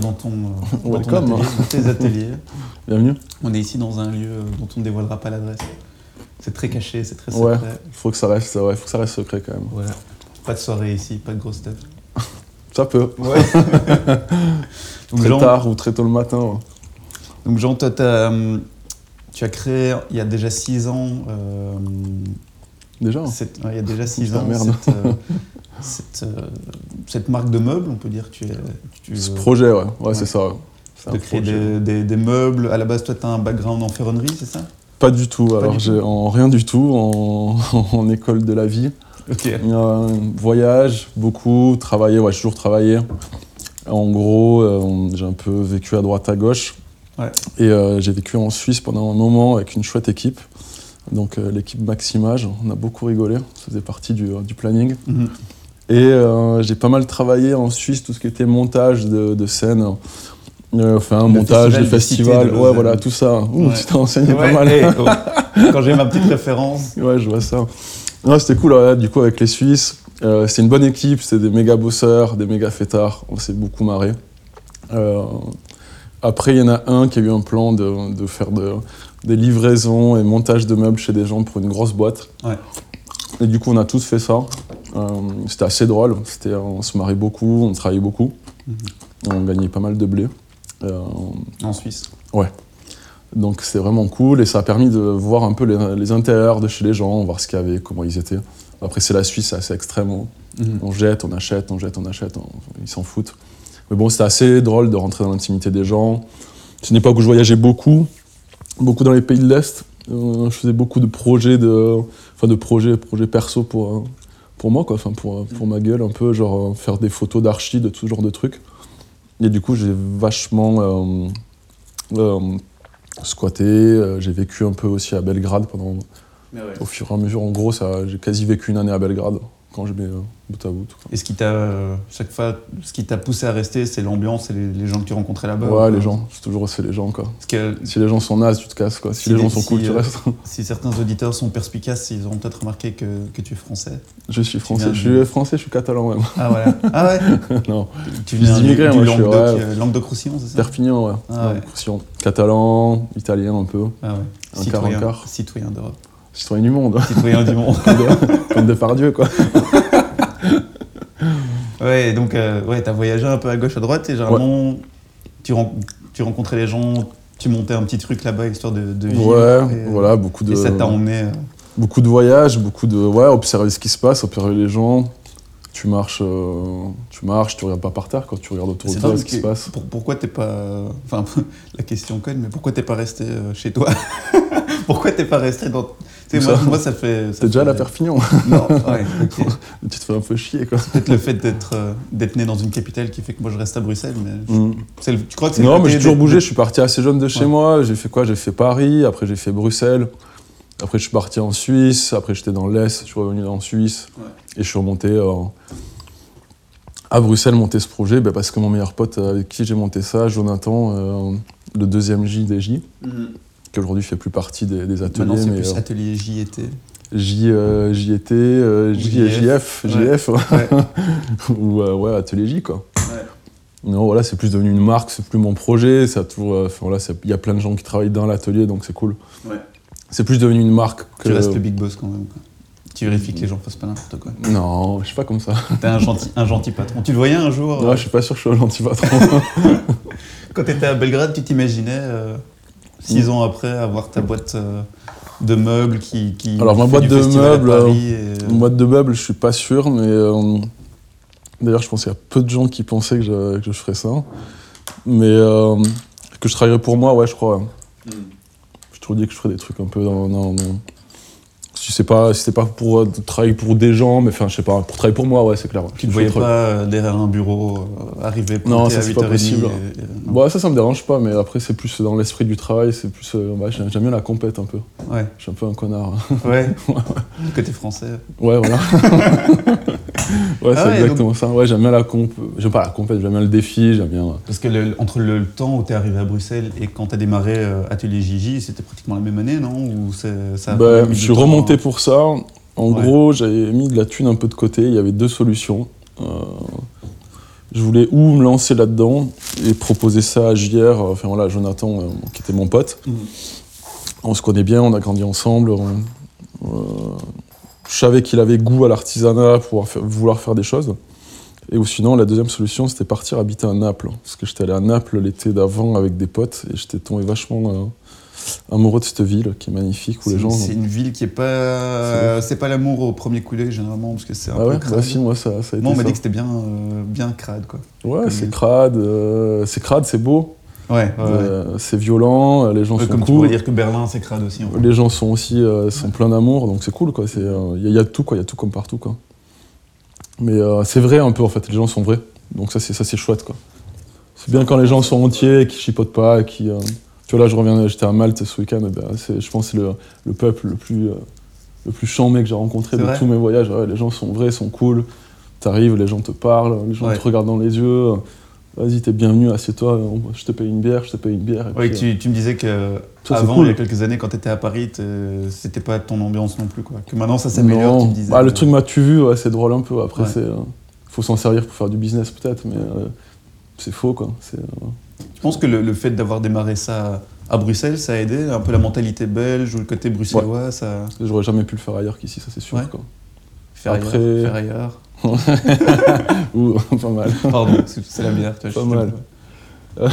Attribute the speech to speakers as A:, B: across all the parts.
A: dans ton, euh, dans ton atelier, dans tes ateliers.
B: Bienvenue.
A: On est ici dans un lieu euh, dont on ne dévoilera pas l'adresse. C'est très caché, c'est très
B: Ouais.
A: secret.
B: Il faut que ça reste, ouais, faut que ça reste secret quand même.
A: Voilà. Pas de soirée ici, pas de grosse stuff.
B: Ça peut.
A: Ouais. donc,
B: Très
A: Jean,
B: tard ou très tôt le matin. ouais.
A: donc Jean, toi, t'as, hum, tu as créé il y a déjà six ans. euh,
B: Déjà?
A: cette- ouais, il y a déjà six ans
B: merde.
A: cette, euh, cette, euh, cette marque de meubles, on peut dire que tu es. Tu,
B: Ce projet, ouais. Ouais,
A: ouais.
B: c'est ça. ouais.
A: De créer des, des- des meubles. À la base, toi, tu as un background en ferronnerie, c'est ça?
B: Pas du tout. Alors,
A: du
B: j'ai en rien du tout en, en école de la vie.
A: Ok.
B: Euh, voyage, beaucoup, travailler, ouais, j'ai toujours travaillé. En gros, euh, j'ai un peu vécu à droite à gauche.
A: Ouais.
B: Et euh, j'ai vécu en Suisse pendant un moment avec une chouette équipe. Donc euh, l'équipe Maximage, on a beaucoup rigolé, ça faisait partie du, du planning.
A: Mhm.
B: Et euh, j'ai pas mal travaillé en Suisse, tout ce qui était montage de, de scènes, euh, enfin
A: Le
B: montage
A: festival
B: de ouais voilà, tout ça. Ouh,
A: Ouais.
B: tu t'es renseigné
A: Ouais,
B: pas mal.
A: hey, oh. Quand j'ai ma petite référence.
B: Ouais, je vois ça. Non, c'était cool, du coup, avec les Suisses. Euh, c'est une bonne équipe, c'est des méga bosseurs, des méga fêtards. On s'est beaucoup marré. Euh, après, il y en a un qui a eu un plan de, de faire de- des livraisons et montage de meubles chez des gens pour une grosse boîte.
A: Ouais.
B: Et du coup, on a tous fait ça. Euh, c'était assez drôle. C'était, on se marrait beaucoup, on travaillait beaucoup.
A: Mhm.
B: On gagnait pas mal de blé. Euh,
A: En Suisse.
B: donc c'est vraiment cool et ça a permis de voir un peu les, les intérieurs de chez les gens, voir ce qu'il y avait, comment ils étaient. Après c'est la Suisse, c'est assez extrême. hein.
A: Mhm.
B: On jette, on achète, on jette, on achète, on- ils s'en foutent. Mais bon, c'était assez drôle de rentrer dans l'intimité des gens. C'est une époque où je voyageais beaucoup, beaucoup dans les pays de l'Est. Euh, je faisais beaucoup de projets, de, enfin de projets, projets perso pour, euh, pour moi, quoi, enfin pour, pour ma gueule un peu, genre euh, faire des photos d'archi, de tout ce genre de trucs. Et du coup, j'ai vachement euh, euh, squatté. j'ai vécu un peu aussi à Belgrade pendant, au fur et à mesure. En gros, j'ai quasi vécu une année à Belgrade quand je mets euh, bout à bout. quoi.
A: Et ce qui t'a, euh, chaque fois, ce qui t'a poussé à rester, c'est l'ambiance et les, les gens que tu rencontrais là-bas.
B: Ouais,
A: ou
B: les gens, c'est toujours c'est les gens quoi.
A: Que
B: Si les gens sont nazes, tu te casses quoi. Si,
A: Si
B: les
A: les-
B: gens sont cool, tu
A: euh,
B: restes.
A: si certains auditeurs sont perspicaces, ils auront peut-être remarqué que, que tu es français.
B: Je suis français, je suis français, je suis catalan même.
A: Ah voilà. Ah ouais
B: non,
A: Tu viens du,
B: d'immigrés,
A: du
B: moi, je suis,
A: Languedoc,
B: ouais.
A: euh, Languedoc-Roussillon, c'est ça
B: Perpignan, ouais.
A: Ah ouais.
B: Catalan, italien un peu,
A: Ah ouais.
B: Un
A: Citoyen,
B: quart, un quart.
A: citoyen d'Europe.
B: Citoyen du monde,
A: Citoyen du monde.
B: comme Depardieu quoi.
A: Ouais, donc euh, ouais, t'as voyagé un peu à gauche, à droite, et généralement, tu, ren- tu rencontrais les gens, tu montais un petit truc là-bas, histoire de, de vivre.
B: Ouais,
A: et, euh,
B: voilà, beaucoup de,
A: Et ça t'a emmené. euh,
B: beaucoup de voyages, beaucoup de, ouais, observer ce qui se passe, observer les gens. Tu marches, euh, tu marches, tu regardes pas par terre quand tu regardes autour de toi ce qui se passe.
A: pour- pourquoi t'es pas. Enfin, la question conne, mais pourquoi t'es pas resté chez toi? Pourquoi t'es pas resté dans. Tu sais,
B: Où
A: moi,
B: ça
A: moi, ça fait.
B: T'es déjà à la Perpignan,
A: Non, ouais,
B: tu te fais un peu chier quoi.
A: Peut-être le fait d'être euh, d'être né dans une capitale qui fait que moi je reste à Bruxelles, mais.
B: Mm.
A: le- tu crois que c'est le
B: Non, mais j'ai toujours bougé. Je suis parti assez jeune de chez
A: Ouais.
B: moi. J'ai fait quoi? J'ai fait Paris, après j'ai fait Bruxelles. Après, je suis parti en Suisse. Après, j'étais dans l'Est. Je suis revenu en Suisse.
A: Ouais.
B: Et je suis remonté euh, à Bruxelles monter ce projet ben, parce que mon meilleur pote avec qui j'ai monté ça, Jonathan, euh, le deuxième J des J. qui aujourd'hui fait plus partie des, des ateliers,
A: Maintenant, c'est plus
B: euh,
A: atelier JT.
B: J, euh, JT, euh, J,
A: JF.
B: JF,
A: Ouais.
B: Ou euh, ouais, atelier J quoi.
A: Ouais.
B: Non, voilà, c'est plus devenu une marque, c'est plus mon projet. Ça toujours, voilà, il y a plein de gens qui travaillent dans l'atelier, donc c'est cool.
A: Ouais.
B: C'est plus devenu une marque que.
A: Tu restes le big boss quand même. quoi. Tu vérifies que les gens fassent pas n'importe quoi.
B: Non, je suis pas comme ça.
A: T'es un gentil, un gentil patron. Tu le voyais un jour euh,
B: je suis pas sûr que je suis un gentil patron.
A: Quand t'étais à Belgrade, tu t'imaginais, six ans après, avoir ta boîte euh, de meubles qui. qui
B: Alors, ma
A: fait
B: boîte
A: du
B: de meubles,
A: Paris et, euh,
B: boîte de meubles, je suis pas sûr, mais euh, d'ailleurs, je pense qu'il y a peu de gens qui pensaient que je, que je ferais ça. Mais euh, que je travaillerais pour moi, ouais, je crois. ouais.
A: Mm.
B: Je te dis que je ferais des trucs un peu dans. dans- dans- Si c'est pas, si c'est pas pour euh, travailler pour des gens, mais enfin, je sais pas, pour travailler pour moi, ouais, c'est clair. ouais.
A: Tu ne voyais pas euh, derrière un bureau euh, arriver
B: Non, ça, c'est
A: 8h30
B: pas possible.
A: et- et- non.
B: Bon, ça, ça me dérange pas, mais après, c'est plus dans l'esprit du travail, c'est plus. euh, ouais, j'aime bien la compète un peu.
A: Ouais,
B: Je suis un peu un connard.
A: ouais. Côté français.
B: Ouais, voilà. ouais, c'est
A: Ah ouais,
B: exactement ça. Ouais, j'aime bien la comp. J'aime pas la compète, j'aime bien le défi, j'aime bien.
A: Parce que le- entre le, temps où tu es arrivé à Bruxelles et quand tu as démarré euh, Atelier Gigi, c'était pratiquement la même année, non? Ou c'est- ça a
B: Bah, je suis
A: temps
B: remonté pour ça. En gros, j'avais mis de la thune un peu de côté. Il y avait deux solutions. Euh, je voulais ou me lancer là-dedans et proposer ça à JR, enfin voilà, Jonathan, qui était mon pote. Mhm. On se connaît bien, on a grandi ensemble. Je savais qu'il avait goût à l'artisanat pour vouloir faire des choses. Et ou sinon, la deuxième solution, c'était partir habiter à Naples. Parce que j'étais allé à Naples l'été d'avant avec des potes et j'étais tombé vachement euh, amoureux de cette ville qui est magnifique. Où les gens,
A: c'est une ville qui est pas. C'est pas l'amour au premier coup d'œil, généralement, parce que c'est un
B: ah
A: peu
B: ouais, crade. Bah si, moi, ça, ça a été
A: moi, on
B: m'a
A: dit que c'était bien, euh, bien crade, quoi.
B: Ouais, c'est crade, euh, c'est crade, c'est beau.
A: Ouais,
B: c'est violent, les gens sont
A: comme
B: cool.
A: tu pourrais dire que Berlin c'est crade aussi. En fait.
B: Les gens sont aussi sont pleins d'amour, donc c'est cool quoi. Il y, y, a tout quoi, il y a tout comme partout quoi. Mais c'est vrai un peu en fait, les gens sont vrais. Donc ça, c'est ça, c'est chouette, quoi. C'est bien quand les gens sont entiers, qui chipotent pas, qui. Euh, tu vois, là, je reviens, j'étais à Malte ce week-end. Ben, je pense que c'est le, le, peuple le plus, euh, le plus que j'ai rencontré de tous mes voyages. les gens sont vrais, sont cool. T'arrives, les gens te parlent, les gens te regardent dans les yeux. Vas-y, t'es bienvenu, assieds-toi, je te paye une bière, je te paye une bière.
A: oui, tu, tu, me disais que avant, il y a quelques années, quand t'étais à Paris, c'était pas ton ambiance non plus, quoi. Que maintenant, ça s'améliore, tu me disais.
B: Bah, le truc m'as-tu vu, c'est drôle un peu. Après, c'est. Euh, faut s'en servir pour faire du business peut-être, mais euh, c'est faux quoi.
A: Euh, tu penses que le, fait d'avoir démarré ça à Bruxelles, ça a aidé un peu la mentalité belge ou le côté bruxellois ça...
B: J'aurais jamais pu le faire ailleurs qu'ici, ça c'est sûr. Quoi.
A: Faire, Après... ailleurs, faire ailleurs.
B: ou pas mal.
A: Pardon, c'est la bière.
B: Pas mal.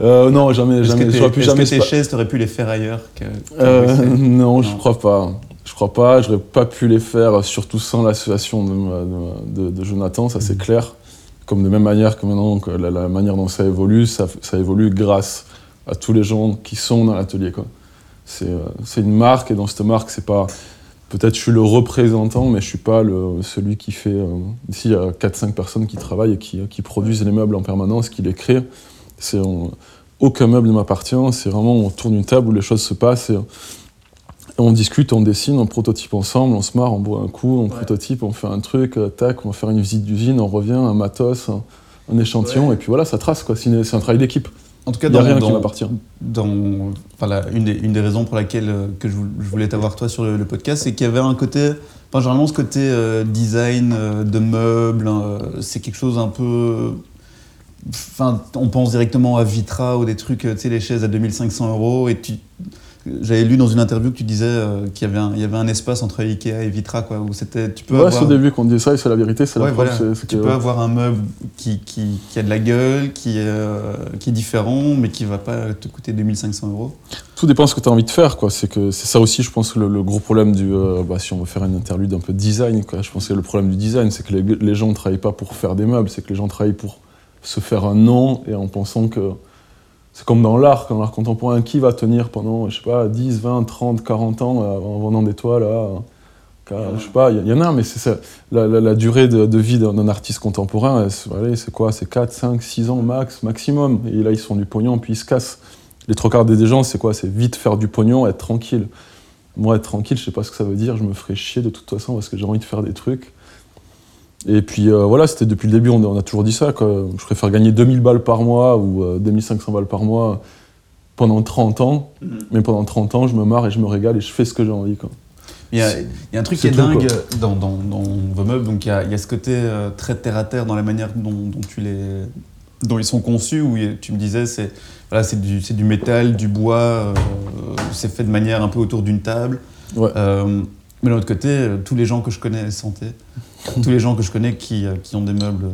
B: euh, non, jamais, jamais. Pu
A: jamais que tes chaises, t'aurais pu les faire ailleurs que,
B: euh, non, non, je crois pas. Je crois pas, j'aurais pas pu les faire, surtout sans l'association de, de, Jonathan, ça c'est mm. clair. Comme de même manière que maintenant, la, manière dont ça évolue, ça, ça, évolue grâce à tous les gens qui sont dans l'atelier. Euh, c'est une marque, et dans cette marque, c'est pas. Peut-être je suis le représentant, mais je suis pas le, celui qui fait. Euh, ici, il y a 4-5 personnes qui travaillent et qui, qui, produisent les meubles en permanence, qui les créent. aucun meuble ne m'appartient, c'est vraiment autour d'une table où les choses se passent. Et, on discute, on dessine, on prototype ensemble, on se marre, on boit un coup, on prototype, on fait un truc, euh, tac, on va faire une visite d'usine, on revient, un matos, un, échantillon, et puis voilà, ça trace, quoi. C'est un travail d'équipe.
A: En tout cas, il n'y a rien qui. Dans, enfin, une, des, une, des, raisons pour laquelle euh, que je, voulais t'avoir toi sur le, podcast, c'est qu'il y avait un côté, enfin, généralement ce côté euh, design de meubles, hein, c'est quelque chose un peu Enfin, on pense directement à Vitra ou des trucs, tu sais, les chaises à 2500 euros, et tu, j'avais lu dans une interview que tu disais euh, qu'il y avait un, il y avait un espace entre Ikea et Vitra, quoi, où c'était. Tu peux
B: ouais, c'est au début qu'on dit ça, et c'est la vérité, c'est la
A: voilà. Tu peux avoir un meuble qui, qui, qui, a de la gueule, qui, euh, qui est différent, mais qui va pas te coûter 2500 euros.
B: Tout dépend de ce que tu as envie de faire, quoi. C'est que c'est ça aussi, je pense, le, le gros problème du. Euh, bah, si on veut faire une interlude un peu design, quoi. Je pense que le problème du design, c'est que les, les gens ne travaillent pas pour faire des meubles, c'est que les gens travaillent pour se faire un nom et en pensant que c'est comme dans l'art, dans l'art contemporain, qui va tenir pendant, je sais pas, 10, 20, 30, 40 ans euh, en vendant des toiles là Je sais pas, il y, en a, mais c'est la, la, durée de, vie d'un artiste contemporain, c'est quoi? C'est 4, 5, 6 ans max, maximum. Et là, ils sont du pognon, puis ils se cassent. Les trois quarts des gens, c'est quoi? C'est vite faire du pognon, être tranquille. Moi, être tranquille, je sais pas ce que ça veut dire, je me ferai chier de toute façon parce que j'ai envie de faire des trucs. Et puis euh, voilà, c'était depuis le début, on, a toujours dit ça. Je préfère gagner 2000 balles par mois ou 2500 euh, balles par mois pendant 30 ans. Mm-hmm. Mais pendant 30 ans, je me marre et je me régale et je fais ce que j'ai envie. Quoi.
A: Il y, a, un truc qui est dingue dans, dans, vos meubles. Donc il y a, y a ce côté euh, très terre à terre dans la manière dont, tu les, dont ils sont conçus. Où tu me disais, c'est voilà, du, du, métal, du bois. c'est fait de manière un peu autour d'une table. Mais de l'autre côté, tous les gens que je connais santé tous les gens que je connais qui, euh, qui ont des meubles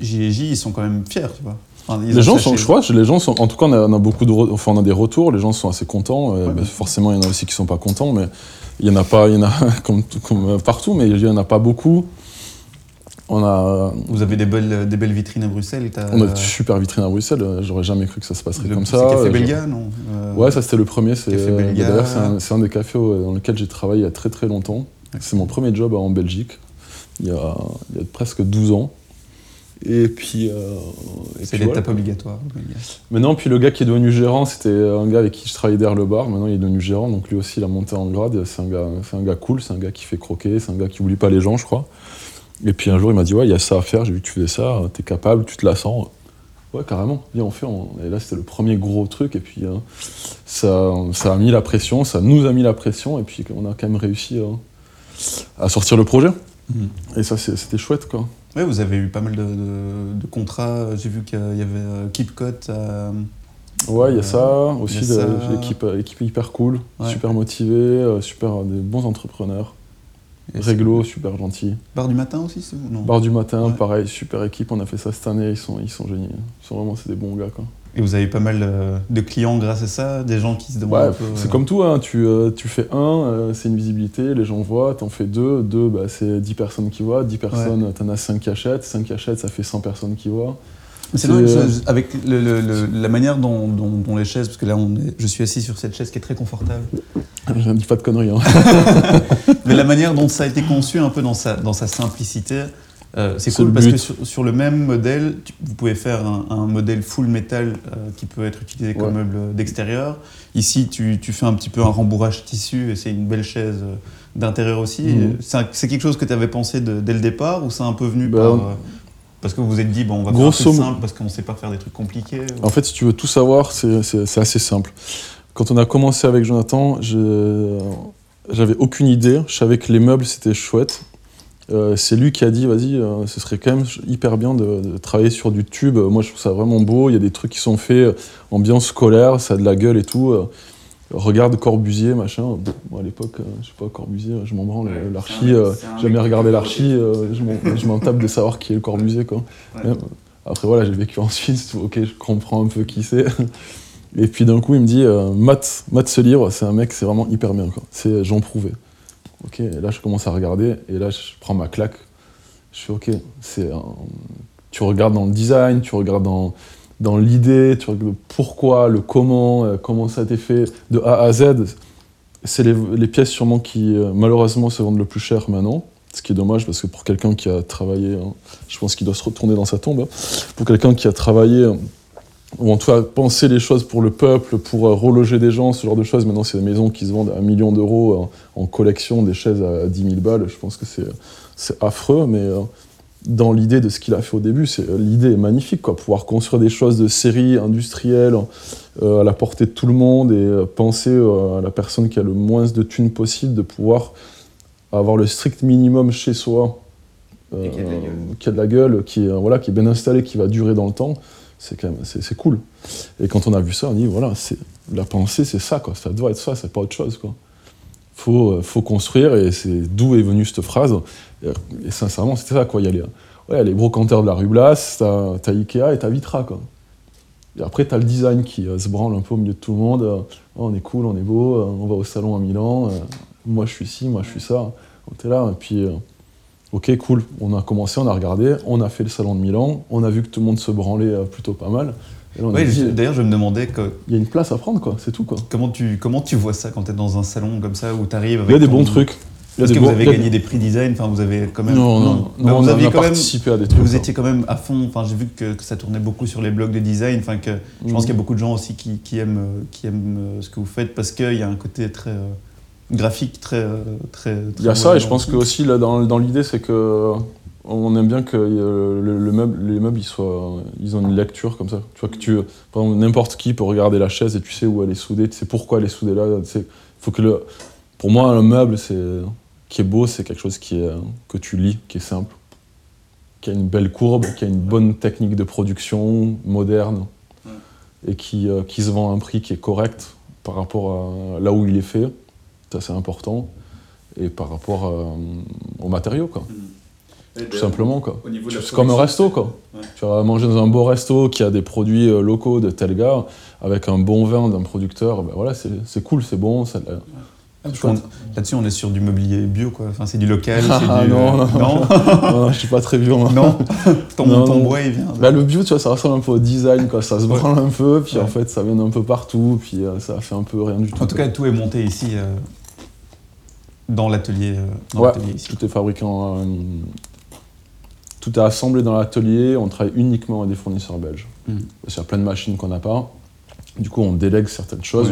A: J&J, ils sont quand même fiers, tu vois.
B: les gens sont, je crois, les gens sont, en tout cas, on a, beaucoup de, enfin, on a des retours, les gens sont assez contents. Euh, forcément, il y en a aussi qui sont pas contents, mais il y en a pas, il y en a comme, comme partout, mais il y en a pas beaucoup. On a.
A: Vous avez des belles, des belles vitrines à Bruxelles.
B: On a de super vitrines à Bruxelles. J'aurais jamais cru que ça se passerait comme ça.
A: C'est Café Belga, non
B: euh, Ouais, ça c'était le premier. C'est d'ailleurs c'est un, un, des cafés dans lequel j'ai travaillé il y a très très longtemps. C'est mon premier job en Belgique il y a, presque 12 ans. Et puis. Euh,
A: c'est l'étape obligatoire.
B: Maintenant, puis le gars qui est devenu gérant, c'était un gars avec qui je travaillais derrière le bar. Maintenant, il est devenu gérant, donc lui aussi, il a monté en grade. C'est un gars, un gars cool, c'est un gars qui fait croquer, c'est un gars qui oublie pas les gens, je crois. Et puis un jour, il m'a dit Ouais, il y a ça à faire, j'ai vu que tu faisais ça, t'es capable, tu te la sens. Ouais, carrément. Viens, on fait. Et là, c'était le premier gros truc. Et puis, ça, ça a mis la pression, ça nous a mis la pression. Et puis, on a quand même réussi à sortir le projet. Mm. Et ça, c'était chouette, quoi.
A: Ouais, vous avez eu pas mal de, contrats. J'ai vu qu'il y avait KeepCut à
B: Ouais, il y a ça, aussi l'équipe équipe hyper cool, super motivée, euh, super des bons entrepreneurs. Réglo, super gentil.
A: Bar du matin aussi, c'est non
B: Bar du matin, pareil, super équipe, on a fait ça cette année, ils sont, ils sont géniaux. Ils sont vraiment, c'est des bons gars, quoi.
A: Et vous avez pas mal euh, de clients grâce à ça, des gens qui se demandent.
B: Ouais, c'est euh, comme tout, hein. tu, tu fais un, c'est une visibilité, les gens voient, t'en fais deux, deux, bah, c'est 10 personnes qui voient, 10 personnes, t'en as 5 qui achètent, 5 qui achètent, ça fait 100 personnes qui voient.
A: C'est euh, avec la manière dont, les chaises, parce que là on est, je suis assis sur cette chaise qui est très confortable.
B: Je ne dis pas de conneries. Hein.
A: Mais la manière dont ça a été conçu, un peu dans sa, dans sa simplicité, euh, c'est cool parce que sur, le même modèle, vous pouvez faire un, modèle full métal euh, qui peut être utilisé comme meuble d'extérieur. Ici, tu, tu, fais un petit peu un rembourrage tissu et c'est une belle chaise d'intérieur aussi. Mhm. C'est quelque chose que tu avais pensé dès le départ ou c'est un peu venu bah, par parce que vous vous êtes dit, bon, on va faire un truc simple parce qu'on ne sait pas faire des trucs compliqués
B: En fait, si tu veux tout savoir, c'est assez simple. Quand on a commencé avec Jonathan, j'avais aucune idée. Je savais que les meubles, c'était chouette. Euh, c'est lui qui a dit, vas-y, euh, ce serait quand même hyper bien de, travailler sur du tube. Moi, je trouve ça vraiment beau. Il y a des trucs qui sont faits, euh, ambiance scolaire, ça a de la gueule et tout regarde Corbusier, machin. Bon, à l'époque, euh, je sais pas, Corbusier, je m'en branle. l'archi, euh, jamais regardé l'archi, euh, je m'en tape de savoir qui est le Corbusier, quoi. Après, voilà, j'ai vécu en Suisse, ok, je comprends un peu qui c'est. Et puis d'un coup, il me dit, Matt, Matt, ce livre, c'est un mec, c'est vraiment hyper bien, quoi. C'est Jean Prouvé. Ok, et là, je commence à regarder, et là, je prends ma claque. Je fais, ok, c'est tu regardes dans le design, tu regardes dans dans l'idée, tu pourquoi, le comment, euh, comment ça a été fait de A à Z. C'est les, pièces sûrement qui euh, malheureusement se vendent le plus cher maintenant, ce qui est dommage parce que pour quelqu'un qui a travaillé, hein, je pense qu'il doit se retourner dans sa tombe, hein. pour quelqu'un qui a travaillé euh, ou en tout cas penser les choses pour le peuple, pour reloger des gens, ce genre de choses. Maintenant, c'est des maisons qui se vendent à un million d'euros en, collection, des chaises à 10 000 balles. Je pense que c'est affreux, mais dans l'idée de ce qu'il a fait au début, c'est euh, l'idée est magnifique, quoi. Pouvoir construire des choses de série industrielle euh, à la portée de tout le monde et euh, penser à la personne qui a le moins de thunes possible, de pouvoir avoir le strict minimum chez soi, qui, a de la gueule, qui est voilà, qui est bien installé, qui va durer dans le temps. C'est quand même c'est cool. Et quand on a vu ça, on dit voilà, c'est la pensée, c'est ça, quoi. Ça doit être ça, c'est pas autre chose, quoi faut, euh, faut construire, et c'est d'où est venue cette phrase. Et, sincèrement, c'était ça, quoi. Il y a les, ouais, les brocanteurs de la rue Blas, t'as as Ikea et t'as Vitra, quoi. Et après, t'as le design qui euh, se branle un peu au milieu de tout le monde. Euh, oh, on est cool, on est beau, on va au salon à Milan. moi, je suis ci, moi, je suis ça. On était là, et puis, ok, cool. On a commencé, on a regardé, on a fait le salon de Milan, on a vu que tout le monde se branlait plutôt pas mal.
A: D'ailleurs, je me demandais que.
B: Il y a une place à prendre, quoi, c'est tout, quoi.
A: Comment tu, comment tu vois ça quand tu es dans un salon comme ça où tu arrives
B: Il y a des bons trucs.
A: Est-ce que vous avez gagné des prix design Enfin, vous avez quand même.
B: Non, non, non.
A: vous
B: on aviez a quand participé
A: même,
B: à des trucs.
A: Vous étiez quand même à fond. Enfin, j'ai vu que, ça tournait beaucoup sur les blogs de design. Enfin, que je pense mm. qu'il y a beaucoup de gens aussi qui, qui aiment, qui aiment euh, ce que vous faites parce qu'il y a un côté très euh, graphique, très, euh, très, très.
B: Il y a ça, et je pense que aussi là, dans, dans l'idée, c'est que on aime bien que euh, le, meuble, les meubles ils soient, ils ont une lecture comme ça. Tu vois que tu, n'importe qui peut regarder la chaise et tu sais où elle est soudée, tu sais pourquoi elle est soudée là. faut que le, pour moi, un meuble, c'est qui est beau, c'est quelque chose qui est, que tu lis, qui est simple, qui a une belle courbe, qui a une bonne technique de production moderne et qui, euh, qui se vend à un prix qui est correct par rapport à là où il est fait. Ça, c'est important. Et par rapport euh, aux matériaux, quoi. Tout simplement, quoi. C'est comme un resto, quoi. Tu vas manger dans un beau resto qui a des produits euh, locaux de tel gars, avec un bon vin d'un producteur, ben voilà, c'est cool, c'est bon. Ça,
A: Là-dessus, on est sur du mobilier bio, quoi. Enfin, c'est du local.
B: Ah,
A: du...
B: non, non, non, non, je suis pas très bio.
A: Non, ton, ton bois, il vient.
B: Bah, le bio, tu vois, ça ressemble un peu au design, quoi. Ça se branle un peu, puis en fait, ça vient un peu partout, puis euh, ça fait un peu rien du tout.
A: En tout cas, tout est monté ici, euh, dans l'atelier.
B: ouais, tout est fabriqué en, tout est assemblé dans l'atelier, on travaille uniquement avec des fournisseurs belges. Mm. Parce qu'il y a plein de machines qu'on n'a pas. Du coup, on délègue certaines choses,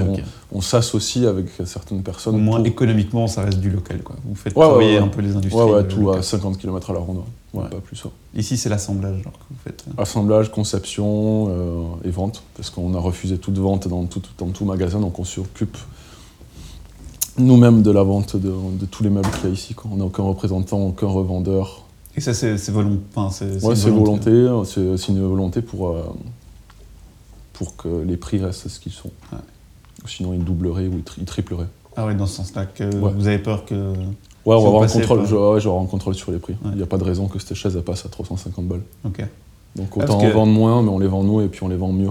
B: on- s'associe avec certaines personnes.
A: Au moins
B: pour-
A: économiquement, ça reste du local. Quoi. Vous faites
B: Ouais,
A: travailler
B: ouais.
A: un peu les industries.
B: Ouais, ouais,
A: euh,
B: tout à
A: locales.
B: 50 km à la ronde. Ouais. pas plus.
A: Ici, c'est l'assemblage que vous faites.
B: Assemblage, conception euh, et vente, parce qu'on a refusé toute vente dans tout, dans tout magasin, donc on s'occupe nous-mêmes de la vente de, de tous les meubles qu'il y a ici. quoi. On n'a aucun représentant, aucun revendeur.
A: Et ça, c'est c'est volon- enfin, c'est-
B: Ouais, c'est volonté, c'est une volonté pour, euh, pour que les prix restent ce qu'ils sont.
A: Ouais.
B: Sinon, ils doubleraient ou ils, tri- ils tripleraient.
A: Ah oui, dans ce sens-là, que
B: Ouais.
A: vous avez peur que.
B: Ouais, on va avoir un contrôle, je- un contrôle sur les prix. Il n'y a pas de raison que cette chaise elle passe à 350 balles.
A: Ok.
B: Donc
A: Ah,
B: autant
A: que-
B: en vendre moins, mais on les vend nous et puis on les vend mieux.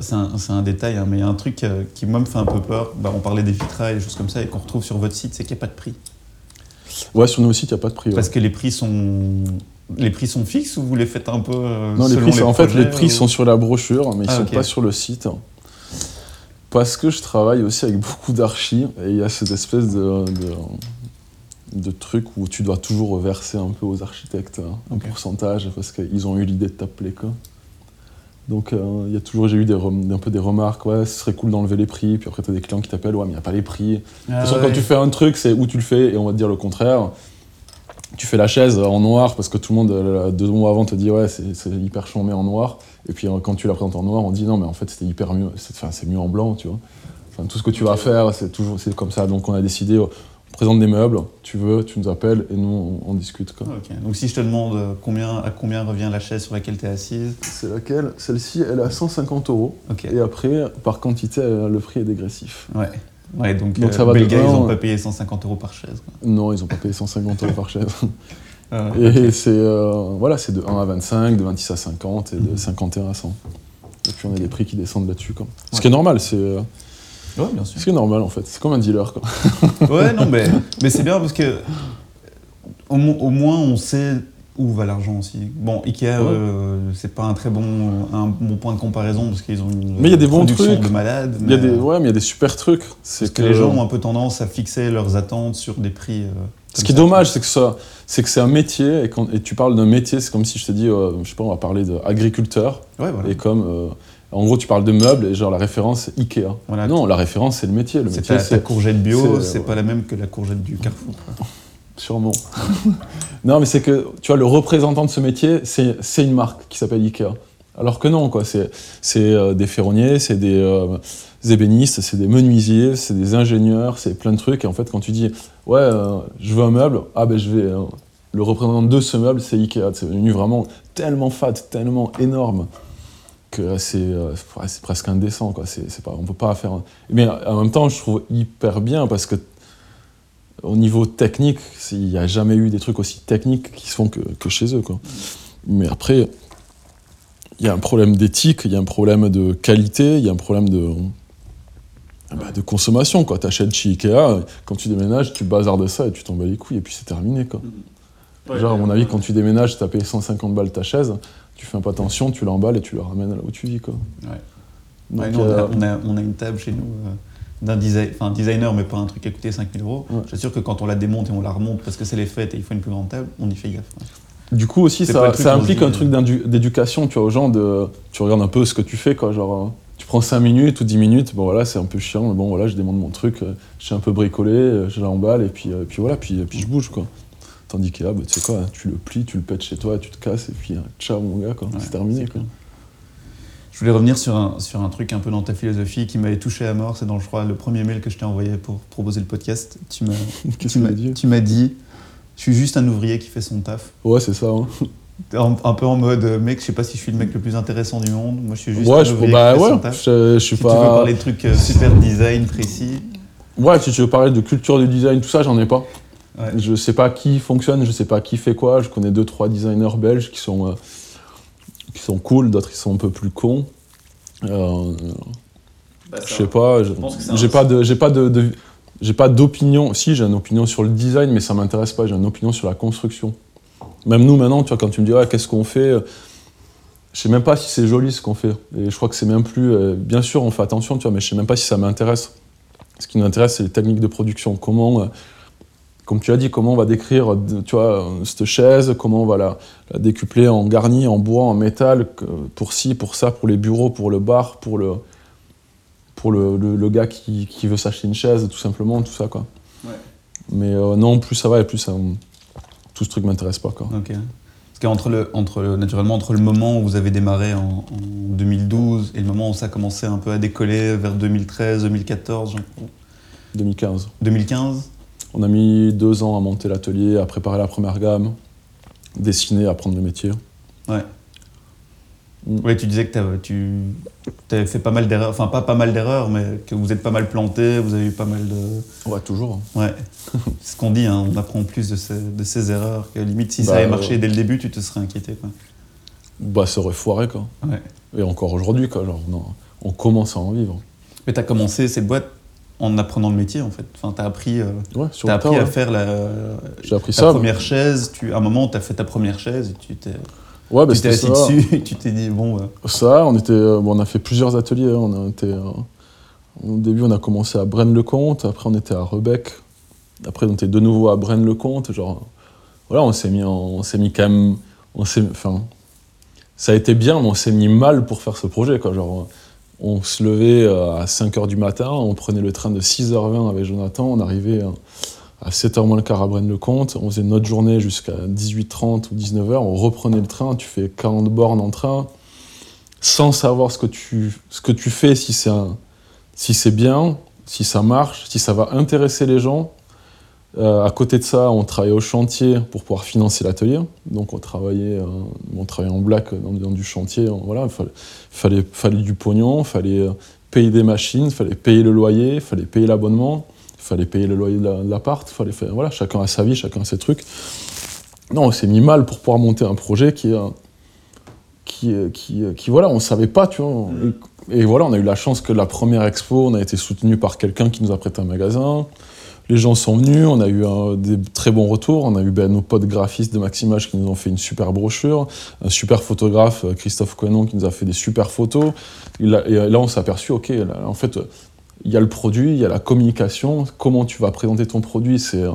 A: C'est un, détail, hein, mais il y a un truc euh, qui, moi, me fait un peu peur. Bah, on parlait des vitrails, des choses comme ça, et qu'on retrouve sur votre site, c'est qu'il n'y a pas de prix.
B: Ouais, sur nos sites, il n'y a pas de prix. ouais.
A: Parce que les prix sont. Les prix sont fixes ou vous les faites un peu euh,
B: Non, les prix, en fait, les prix
A: ou-
B: sont sur la brochure, mais ils
A: Ah,
B: sont pas sur le site. Parce que je travaille aussi avec beaucoup d'archis, et il y a cette espèce de, de, de truc où tu dois toujours verser un peu aux architectes hein, un pourcentage, parce qu'ils ont eu l'idée de t'appeler. Donc, euh, il y a toujours, j'ai eu des, un peu des remarques, ouais, ce serait cool d'enlever les prix, puis après, tu as des clients qui t'appellent, ouais, mais il n'y a pas les prix. De
A: Ah
B: toute façon,
A: ouais.
B: quand tu fais un truc, c'est où tu le fais, et on va te dire le contraire. Tu fais la chaise en noir parce que tout le monde, euh, deux mois avant, te dit ouais, c'est hyper chambé en noir. Et puis euh, quand tu la présentes en noir, on dit non, mais en fait, c'était hyper mieux. C'est enfin, c'est mieux en blanc, tu vois. Enfin, tout ce que tu vas faire, c'est toujours c'est comme ça. Donc on a décidé, présente des meubles, tu veux, tu nous appelles et nous, on, on discute. quoi.
A: Donc si je te demande euh, combien, à combien revient la chaise sur laquelle tu es assise,
B: C'est laquelle? Celle-ci, elle est à 150 euros.
A: ok.
B: Et après, par quantité, euh, le prix est dégressif.
A: Ouais. Ouais, donc,
B: Donc
A: euh,
B: ça va de
A: Belga, ils n'ont
B: ouais.
A: pas payé 150 euros par chaise. quoi.
B: Non, ils n'ont pas payé 150 euros par chaise.
A: Ah,
B: Et c'est euh, voilà, c'est de 1 à 25, de 26 à 50 et de 51 à 100. Et puis on a des prix qui descendent là-dessus. Quoi. Ce
A: Ouais.
B: qui est normal, c'est euh,
A: Ouais, bien sûr.
B: ce qui est normal en fait. C'est comme un dealer. Quoi.
A: Ouais, non, mais, mais c'est bien parce que au, mo- au moins on sait où va l'argent aussi. Bon, Ikea, euh, c'est pas un très bon, un bon point de comparaison parce qu'ils ont une
B: Mais il y a des bons
A: production
B: trucs.
A: de malades.
B: Il y a
A: mais,
B: des, ouais, mais il y a des super trucs. C'est
A: Parce que, les gens ont un peu tendance à fixer leurs attentes sur des prix. euh,
B: Ce qui est dommage, c'est que ça, c'est que c'est un métier et, quand, et tu parles d'un métier, c'est comme si je te dis, euh, je sais pas, on va parler d'agriculteur
A: Ouais, voilà.
B: et comme, euh, en gros, tu parles de meubles et genre la référence Ikea.
A: Voilà.
B: non, la référence c'est le métier. Le
A: c'est
B: métier
A: ta, ta
B: c'est
A: courgette bio,
B: c'est-
A: c'est pas la même que la courgette du Carrefour.
B: Sûrement. non, mais c'est que, tu vois, le représentant de ce métier, c'est c'est une marque qui s'appelle Ikea. Alors que non, quoi. C'est c'est, euh, des ferronniers, c'est des euh, ébénistes, c'est des menuisiers, c'est des ingénieurs, c'est plein de trucs. Et en fait, quand tu dis, ouais, euh, je veux un meuble, ah ben je vais. euh, le représentant de ce meuble, c'est Ikea. C'est devenu vraiment tellement fat, tellement énorme que c'est euh, presque indécent, quoi. C'est pas, on peut pas faire. Mais en même temps, je trouve hyper bien parce que au niveau technique, il n'y a jamais eu des trucs aussi techniques qui se font que, que chez eux. Quoi. Mais après, il y a un problème d'éthique, il y a un problème de qualité, il y a un problème de, bah, de consommation. Tu achètes chez Ikea, quand tu déménages, tu bazardes ça et tu t'en bats les couilles et puis c'est terminé. Quoi. Genre, à mon avis, quand tu déménages, tu as payé 150 balles ta chaise, tu fais un peu attention, tu l'emballes et tu la ramènes là où tu vis. Quoi.
A: Ouais.
B: Donc,
A: Ouais,
B: euh,
A: on a- on a une table chez nous euh, d'un design, designer, mais pas un truc qui a coûté 5000 euros.
B: Ouais.
A: Sûr que quand on la démonte et on la remonte parce que c'est les fêtes et il faut une plus grande table, on y fait gaffe.
B: Du coup aussi,
A: pas
B: ça,
A: le
B: implique un truc
A: euh.
B: d'éducation, tu vois, aux gens, de, tu regardes un peu ce que tu fais, quoi, genre, tu prends 5 minutes ou 10 minutes, bon voilà, c'est un peu chiant, mais bon voilà, je demande mon truc, je suis un peu bricolé, je l'emballe, et puis, puis voilà, puis, puis je bouge, quoi. Tandis que là, bah, tu sais quoi, tu le plies, tu le pètes chez toi, tu te casses, et puis euh, ciao mon gars,
A: Ouais,
B: c'est terminé, quoi.
A: Je voulais revenir sur un, sur un truc un peu dans ta philosophie qui m'avait touché à mort. C'est dans, je crois, le premier mail que je t'ai envoyé pour proposer le podcast. Tu m'as
B: dit
A: tu m'as dit Je suis juste un ouvrier qui fait son taf.
B: Ouais, c'est ça, hein.
A: Un, un peu en mode euh, Mec, je sais pas si je suis le mec le plus intéressant du monde. Moi, je suis juste
B: Ouais,
A: un
B: je,
A: ouvrier
B: bah
A: qui fait son taf.
B: je, je suis
A: Si tu veux
B: pas...
A: parler de trucs euh, super design précis.
B: Ouais, si tu veux parler de culture du design, tout ça, j'en ai pas.
A: Ouais.
B: Je sais pas qui fonctionne, je sais pas qui fait quoi. Je connais deux trois designers belges qui sont euh, qui sont cool, d'autres qui sont un peu plus cons. Euh, je sais pas. J'ai pas de j'ai pas de, de- j'ai pas d'opinion. Si j'ai une opinion sur le design, mais ça m'intéresse pas. J'ai une opinion sur la construction. Même nous maintenant, tu vois, quand tu me dis ouais, qu'est-ce qu'on fait, euh, je sais même pas si c'est joli ce qu'on fait. Et je crois que c'est même plus. euh, bien sûr, on fait attention, tu vois, mais je sais même pas si ça m'intéresse. Ce qui m'intéresse, c'est les techniques de production. Comment, comme tu as dit, comment on va décrire, tu vois, cette chaise, comment on va la, la décupler en garni, en bois, en métal, pour ci, pour ça, pour les bureaux, pour le bar, pour le, pour le, le- le gars qui, qui veut s'acheter une chaise, tout simplement, tout ça, quoi.
A: Ouais.
B: Mais euh, non, plus ça va et plus ça, tout ce truc m'intéresse pas, quoi.
A: Ok. Parce qu'entre le, entre le- naturellement, entre le moment où vous avez démarré en, en 2012 et le moment où ça a commencé un peu à décoller vers 2013, 2014, genre,
B: 2015.
A: 2015,
B: On a mis deux ans à monter l'atelier, à préparer la première gamme, dessiner, apprendre le métier.
A: ouais.
B: Mm.
A: Ouais, tu disais que tu avais fait pas mal d'erreurs, enfin pas pas mal d'erreurs, mais que vous êtes pas mal planté, vous avez eu pas mal de...
B: Ouais, toujours.
A: Ouais, c'est ce qu'on dit, hein, on apprend plus de ces, de ces erreurs, que limite si ça
B: Bah,
A: avait marché
B: euh,
A: dès le début, tu te serais inquiété. Quoi.
B: Bah, ça aurait foiré, quoi.
A: Ouais.
B: Et encore aujourd'hui, quoi. Genre, non, on commence à en vivre.
A: Mais tu as commencé cette boîte en apprenant le métier en fait. Enfin, tu as appris, euh,
B: Ouais, sur
A: t'as
B: le
A: appris
B: tas,
A: à
B: ouais.
A: faire la,
B: J'ai appris
A: ta
B: ça.
A: première chaise. Tu, à un moment, tu as fait ta première chaise et tu t'es
B: Ouais, bah,
A: assis
B: ça.
A: dessus et tu t'es dit, bon, euh,
B: Ça, on, était, euh, bon, on a fait plusieurs ateliers. hein. On a été, euh, au début, on a commencé à Braine-le-Comte. Après, on était à Rebec. Après, on était de nouveau à Braine-le-Comte. Genre, voilà, on s'est mis, en- on s'est mis quand même. On s'est, enfin, ça a été bien, mais on s'est mis mal pour faire ce projet. Quoi. Genre, on se levait euh, à 5h du matin, on prenait le train de 6h20 avec Jonathan, on arrivait euh, à 7h moins le quart à Braine-le-Comte, on faisait notre journée jusqu'à 18h30 ou 19h, on reprenait le train, tu fais 40 bornes en train, sans savoir ce que tu, ce que tu fais, si c'est si c'est bien, si ça marche, si ça va intéresser les gens. Euh, à côté de ça, on travaillait au chantier pour pouvoir financer l'atelier. Donc on travaillait, euh, on travaillait en black dans, dans du chantier. On- Voilà, il fallait, fallait, fallait du pognon, il fallait euh, payer des machines, il fallait payer le loyer, il fallait payer l'abonnement, il fallait payer le loyer de la- de l'appart. il fallait faire, voilà, chacun a sa vie, chacun a ses trucs. Non, on s'est mis mal pour pouvoir monter un projet qui, qui, qui, qui, voilà, on savait pas, tu vois. Et, et voilà, on a eu la chance que la première expo, on a été soutenu par quelqu'un qui nous a prêté un magasin. Les gens sont venus, on a eu euh, des très bons retours. On a eu ben, nos potes graphistes de Maximage qui nous ont fait une super brochure, un super photographe, euh, Christophe Coenon, qui nous a fait des super photos. Et là, on s'est aperçu, ok, en fait, euh, il y a le produit, il y a la communication. Comment tu vas présenter ton produit, c'est euh,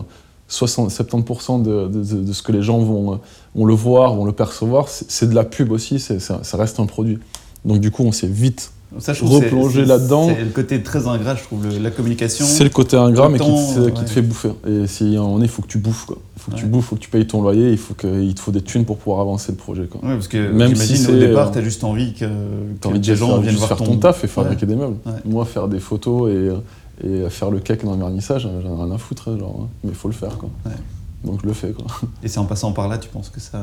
B: 60, 70% de, ce que les gens vont, euh, le voir, vont le percevoir. C'est de la pub aussi, ça reste un produit. Donc du coup, on s'est vite
A: ça, je
B: Replonger là-dedans.
A: C'est le côté très ingrat, je trouve, le- la communication.
B: C'est le côté ingrat, mais qui,
A: Autant,
B: te, qui
A: ouais.
B: te fait bouffer. Et si moment donné, il faut que tu bouffes. Quoi. Il faut que tu bouffes, il faut que tu payes ton loyer, il faut que, il te faut des thunes pour pouvoir avancer le projet. Quoi.
A: Ouais, parce que
B: Même si
A: au départ,
B: euh,
A: tu as juste envie que, que
B: envie de
A: des gens
B: faire,
A: viennent voir
B: faire
A: ton,
B: ton taf et fabriquer des meubles. Moi, faire des photos et, et faire le cake dans le vernissage, j'en ai rien à foutre. hein, Genre, hein. mais il faut le faire. Quoi. Donc je le fais. Quoi.
A: Et c'est en passant par là, tu penses que ça.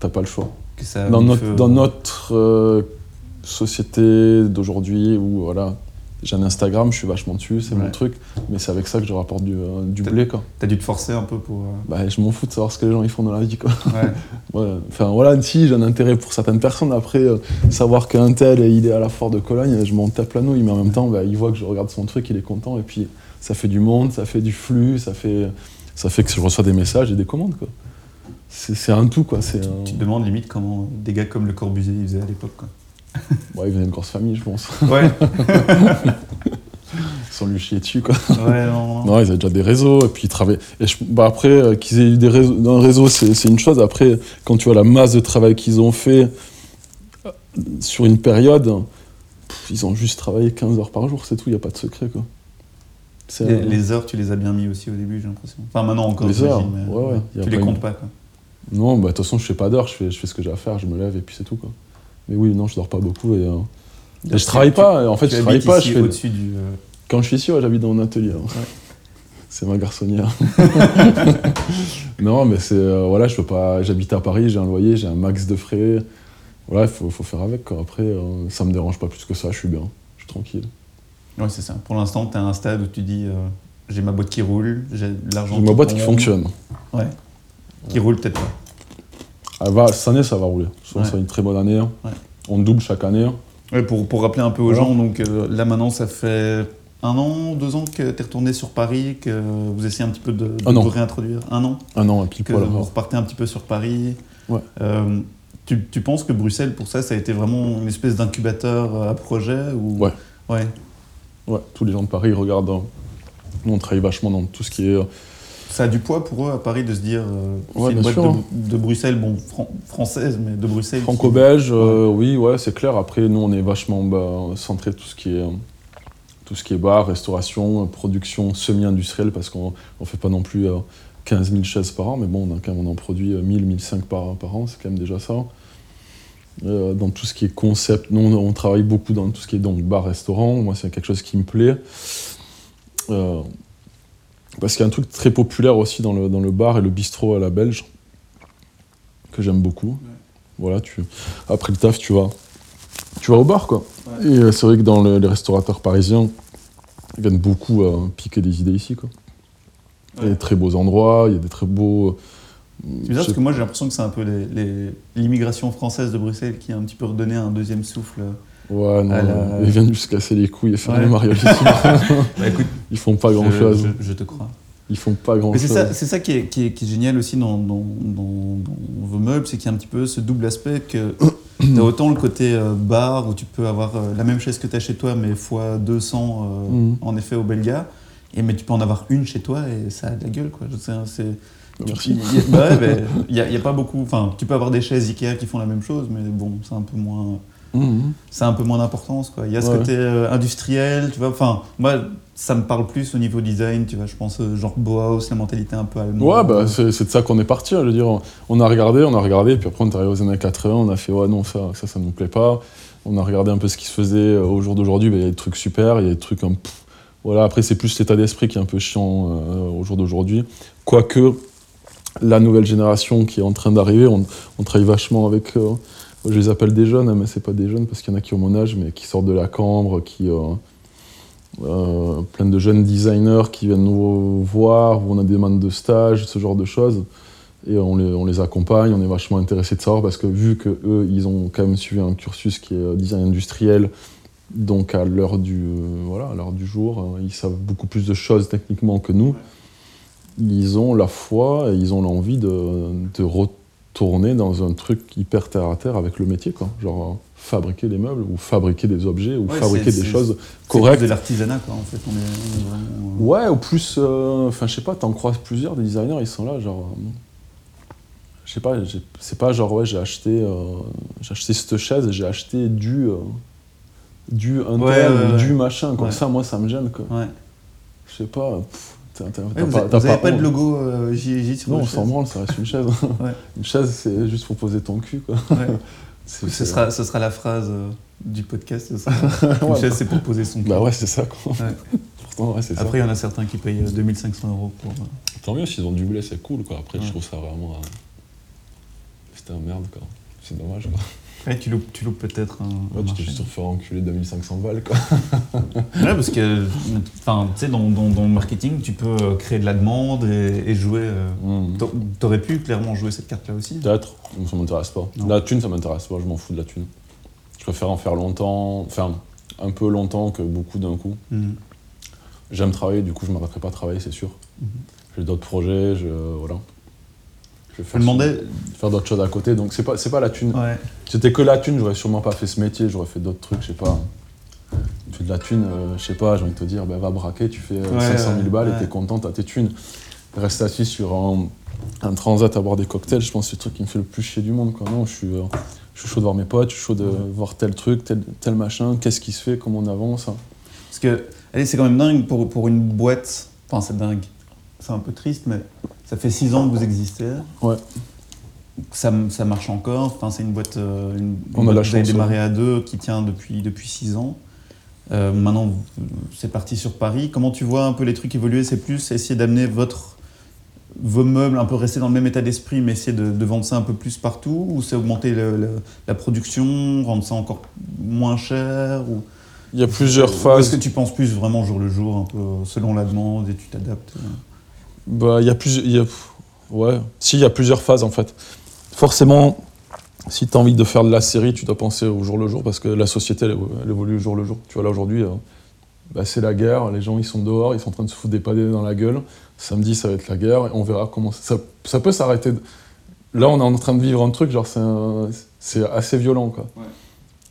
B: T'as pas le choix.
A: Que ça
B: Dans
A: vous
B: notre,
A: fait-
B: dans notre euh, société d'aujourd'hui où voilà, j'ai un Instagram, je suis vachement dessus, c'est
A: Ouais.
B: mon truc, mais c'est avec ça que je rapporte du, euh, du blé. Quoi.
A: T'as dû te forcer un peu pour. euh,
B: Bah, je m'en fous de savoir ce que les gens ils font dans la vie. Quoi.
A: Ouais.
B: Ouais, Enfin voilà, si j'ai un intérêt pour certaines personnes. Après, euh, savoir qu'un tel il est à la foire de Cologne, je m'en tape la nouille, mais en même temps, bah, il voit que je regarde son truc, il est content, et puis ça fait du monde, ça fait du flux, ça fait, ça fait que je reçois des messages et des commandes. Quoi. C'est, un tout, quoi. Un-
A: Tu te demandes limite comment des gars comme le Corbusier ils faisaient à l'époque. quoi.
B: Bon, il venait d'une grosse famille, je pense.
A: Ouais,
B: Sans lui chier dessus, quoi.
A: ouais, non, non.
B: Non, ils avaient déjà des réseaux, et puis ils travaillaient. Et je- bah, après, euh, qu'ils aient eu des réseaux, un réseau, c'est, une chose. Après, quand tu vois la masse de travail qu'ils ont fait euh, sur une période, pff, ils ont juste travaillé 15 heures par jour, c'est tout, il n'y a pas de secret, quoi.
A: Les, les heures, tu les as bien mis aussi au début, j'ai l'impression. Enfin, maintenant encore,
B: Les heures,
A: mais
B: ouais, ouais,
A: tu les
B: une-
A: comptes pas, quoi.
B: Non, bah, de toute façon, je fais pas d'heures, je fais, je fais ce que j'ai à faire, je me lève, et puis c'est tout, quoi. Mais oui, non, je dors pas beaucoup, et, euh, et je travaille pas, et en fait, je travaille pas,
A: ici
B: je fais...
A: au-dessus du. euh,
B: Quand je suis ici, ouais, j'habite dans mon atelier. hein. C'est ma garçonnière. non, mais c'est euh, voilà, je peux pas. J'habite à Paris, j'ai un loyer, j'ai un max de frais. Voilà, il faut, faut faire avec. Quoi. Après, euh, ça me dérange pas plus que ça. Je suis bien, je suis tranquille.
A: Ouais, c'est ça. Pour l'instant, tu as un stade où tu dis euh, j'ai ma boîte qui roule, j'ai de l'argent.
B: J'ai ma boîte qui fonctionne.
A: Ouais. Qui roule peut-être pas.
B: Elle va, cette année, ça va rouler.
A: Ouais.
B: c'est une très bonne année. hein.
A: Ouais.
B: On double chaque année.
A: Ouais, pour, pour rappeler un peu aux gens, donc euh, là maintenant, ça fait un an, deux ans que tu es retourné sur Paris, que vous essayez un petit peu de, de vous réintroduire. Un an
B: Un an, pile
A: que
B: poil.
A: vous repartez un petit peu sur Paris.
B: Ouais.
A: Euh, tu, tu penses que Bruxelles, pour ça, ça a été vraiment une espèce d'incubateur à projet ou...
B: Ouais.
A: Ouais.
B: Ouais, tous les gens de Paris regardent. hein. Nous, on travaille vachement dans tout ce qui est. euh,
A: Ça a du poids pour eux à Paris de se dire euh,
B: Ouais,
A: c'est une boîte
B: sûr,
A: de,
B: hein.
A: de Bruxelles, bon, fran- française, mais de Bruxelles.
B: Franco-belge, euh, oui, ouais, c'est clair. Après, nous, on est vachement bah, centré tout ce qui est euh, tout ce qui est bar, restauration, production semi-industrielle, parce qu'on ne fait pas non plus 15 000 chaises par an, mais bon, on, a quand même, on en produit 1000, 1005 par, par an, c'est quand même déjà ça. Euh, dans tout ce qui est concept, nous on, travaille beaucoup dans tout ce qui est donc bar-restaurant, moi c'est quelque chose qui me plaît. Euh, parce qu'il y a un truc très populaire aussi dans le, dans le bar et le bistrot à la belge, que j'aime beaucoup. Voilà, tu, après le taf, tu vas, tu vas au bar, quoi. Et euh, c'est vrai que dans les restaurateurs parisiens, ils viennent beaucoup piquer des idées ici, quoi. Il y a des très beaux endroits, il y a des très beaux.
A: C'est bizarre parce que moi j'ai l'impression que c'est un peu l'immigration française de Bruxelles qui a un petit peu redonné un deuxième souffle.
B: Ouais, non, ils viennent juste casser les couilles et faire ouais. les mariolettes. bah, écoute, ils font pas grand chose.
A: Je, te crois.
B: Ils font pas grand chose.
A: C'est ça, qui, est, qui, est, génial aussi dans, dans, dans, vos meubles, c'est qu'il y a un petit peu ce double aspect que tu as autant le côté euh, bar où tu peux avoir euh, la même chaise que tu as chez toi, mais fois 200 euh, mm. en effet au Belga. Et mais tu peux en avoir une chez toi et ça a de la gueule, quoi. C'est.
B: Merci.
A: Il n'y a, a, pas beaucoup. Enfin, tu peux avoir des chaises Ikea qui font la même chose, mais bon, c'est un peu moins. Mhm. C'est un peu moins d'importance. Il y a ce côté euh, industriel, tu vois. Enfin, moi, ça me parle plus au niveau design, tu vois. Je pense euh, genre Bauhaus, la mentalité un peu allemande.
B: Ouais, bah, c'est de ça qu'on est parti. Je veux dire, on a regardé, on a regardé, puis après on est arrivé aux années 80, on a fait ouais non ça, ça, ça nous plaît pas. On a regardé un peu ce qui se faisait euh, au jour d'aujourd'hui. Bah, il y a des trucs super, il y a des trucs un voilà, après, c'est plus l'état d'esprit qui est un peu chiant euh, au jour d'aujourd'hui. Quoique, la nouvelle génération qui est en train d'arriver, on, travaille vachement avec. Euh, je les appelle des jeunes, mais c'est pas des jeunes parce qu'il y en a qui ont mon âge, mais qui sortent de la cambre, qui. Euh, plein de jeunes designers qui viennent nous voir, où on a des demandes de stage, ce genre de choses. Et on les, on les accompagne, on est vachement intéressé de savoir parce que vu qu'eux, ils ont quand même suivi un cursus qui est design industriel, donc à l'heure du, euh, voilà, du jour, hein, ils savent beaucoup plus de choses techniquement que nous. Ils ont la foi et ils ont l'envie de, de, retourner dans un truc hyper terre à terre avec le métier, quoi. Genre fabriquer des meubles ou fabriquer des objets ou fabriquer des choses correctes.
A: de l'artisanat, quoi, en fait. On est,
B: Ouais, ou plus, euh, enfin, je sais pas, t'en croises plusieurs des designers, ils sont là, genre. je sais pas, c'est pas genre, ouais, j'ai acheté, euh, j'ai acheté cette chaise et j'ai acheté du du un tel, du machin. Comme ça, moi, ça me gêne. Quoi.
A: Ouais.
B: Je sais pas.
A: Vous n'avez pas, de logo euh, sur
B: Non, on s'en branle, ça reste une chaise. Une chaise, c'est juste pour poser ton cul. Quoi.
A: ce, sera, ce sera la phrase euh, du podcast. une chaise, c'est pour poser son cul.
B: Bah ouais, c'est ça. Quoi.
A: Après, il y en a certains qui payent 2500 euh, euros pour.
B: Tant mieux, s'ils ont du blé, c'est cool. Quoi. Après, je trouve ça vraiment. C'était un merde. quoi. C'est dommage. Quoi
A: tu loupes, tu loupes peut-être un.
B: Ouais, tu t'es juste fait enculer 2500 balles, quoi.
A: ouais, parce que, enfin, tu sais, dans, dans, dans, le marketing, tu peux euh, créer de la demande et, jouer. Euh, hmm. T'aurais pu clairement jouer cette carte-là aussi
B: Peut-être, ça m'intéresse pas. La thune, ça m'intéresse pas, je m'en fous de la thune. Je préfère en faire longtemps, enfin, un peu longtemps que beaucoup d'un coup. Hmm. J'aime travailler, du coup, je ne m'arrêterai pas à travailler, c'est sûr. Hmm. J'ai d'autres projets, je, voilà
A: je faire, demandais...
B: faire d'autres choses à côté. Donc c'est pas, c'est pas la thune. C'était que la thune, j'aurais sûrement pas fait ce métier, j'aurais fait d'autres trucs, je sais pas. Tu fais de la thune, euh, je sais pas, j'ai envie de te dire, ben, va braquer, tu fais 500 000 balles et t'es content, t'as tes thunes. Reste assis sur un, transat à boire des cocktails, je pense que c'est le truc qui me fait le plus chier du monde. Quoi. Non, je suis, euh, je suis chaud de voir mes potes, je suis chaud de voir tel truc, tel, tel machin, qu'est-ce qui se fait, comment on avance. Hein.
A: Parce que, allez, c'est quand même dingue pour, pour une boîte, enfin c'est dingue, c'est un peu triste, mais ça fait six ans que vous existez.
B: Ouais.
A: Ça, ça marche encore. Enfin, c'est une boîte. Euh, une,
B: On a la chance.
A: démarré à deux qui tient depuis, depuis six ans. Euh, maintenant, c'est parti sur Paris. Comment tu vois un peu les trucs évoluer? C'est plus essayer d'amener votre vos meubles, un peu rester dans le même état d'esprit, mais essayer de, vendre ça un peu plus partout? Ou c'est augmenter la production, rendre ça encore moins cher? Ou...
B: Il y a plusieurs phases.
A: Est-ce que tu penses plus vraiment jour le jour, un peu selon la demande et tu t'adaptes
B: bah, il y a plusieurs. Phases en fait. Forcément, si tu as envie de faire de la série, tu dois penser au jour le jour parce que la société, évolue au jour le jour. Tu vois, là aujourd'hui, euh, bah, c'est la guerre, les gens ils sont dehors, ils sont en train de se foutre des padés dans la gueule. Samedi, ça va être la guerre et on verra comment ça, ça, peut s'arrêter. Là, on est en train de vivre un truc, genre, c'est assez violent quoi.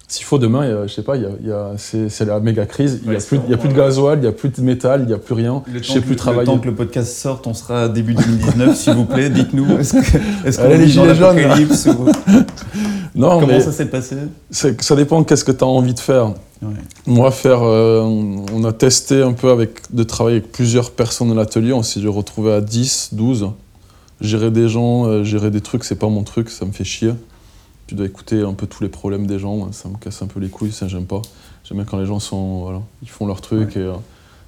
B: S'il faut demain, je sais pas, y a, c'est la méga crise. Il n'y a, plus, y a plus de gasoil, il n'y a plus de métal, il n'y a plus rien.
A: je sais plus travailler. Le temps que le podcast sorte, on sera début 2019, s'il vous plaît. Dites-nous, est-ce qu'on est, est dans l'apocalypse ou...
B: non,
A: Comment ça s'est passé
B: Ça dépend de qu'est-ce que tu as envie de faire. Moi, faire, euh, on a testé un peu avec, de travailler avec plusieurs personnes dans l'atelier. On s'est retrouvé à 10, 12. Gérer des gens, euh, gérer des trucs, c'est pas mon truc, ça me fait chier. Tu dois écouter un peu tous les problèmes des gens, ça me casse un peu les couilles, ça j'aime pas. J'aime bien quand les gens sont, voilà, ils font leur truc et euh,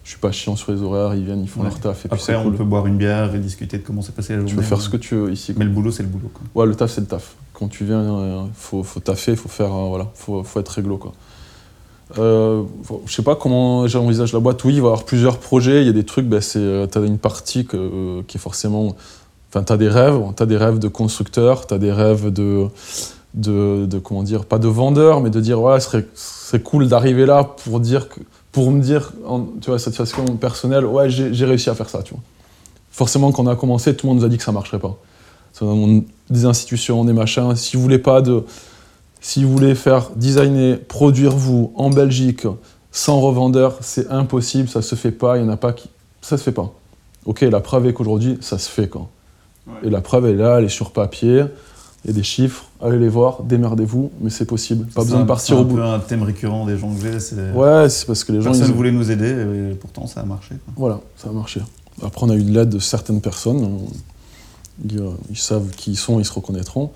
B: je suis pas chiant sur les horaires, ils viennent, ils font
A: Ouais.
B: leur taf et
A: Après, on
B: cool.
A: peut boire une bière et discuter de comment s'est passé la journée.
B: Tu peux faire ce que tu veux ici. quoi.
A: Mais le boulot, c'est le boulot. Quoi.
B: Ouais, le taf, c'est le taf. Quand tu viens, euh, faut, faut taffer, faut faire, euh, voilà, faut, faut être réglo, quoi. Euh, je sais pas comment j'envisage la boîte. Oui, il va y avoir plusieurs projets. Il y a des trucs, ben, c'est, euh, t'as une partie que, euh, qui est forcément. Enfin, t'as des rêves. T'as des rêves de constructeur. T'as des rêves de, de, de, comment dire, pas de vendeur, mais de dire, ouais, ce serait, serait cool d'arriver là pour dire que, pour me dire, en, tu vois, satisfaction personnelle, ouais, j'ai réussi à faire ça, tu vois. Forcément, quand on a commencé, tout le monde nous a dit que ça marcherait pas. On- des institutions, des machins. Si vous voulez pas de, si vous voulez faire designer, produire vous en Belgique sans revendeur, c'est impossible, ça se fait pas. Il y en a pas qui, ça se fait pas. Ok, la preuve est qu'aujourd'hui, ça se fait quand. Et la preuve est là, elle est sur papier. Il y a des chiffres, allez les voir, démerdez-vous, mais c'est possible. Pas
A: C'est
B: besoin
A: un-
B: de partir
A: c'est
B: au
A: un
B: bout.
A: peu un thème récurrent des gens que j'ai. c'est-
B: Ouais, c'est parce que les gens.
A: Personne
B: ils-
A: ne voulait nous aider et pourtant ça a marché. quoi.
B: Voilà, ça a marché. Après, on a eu de l'aide de certaines personnes. Ils, euh, ils savent qui ils sont, ils se reconnaîtront.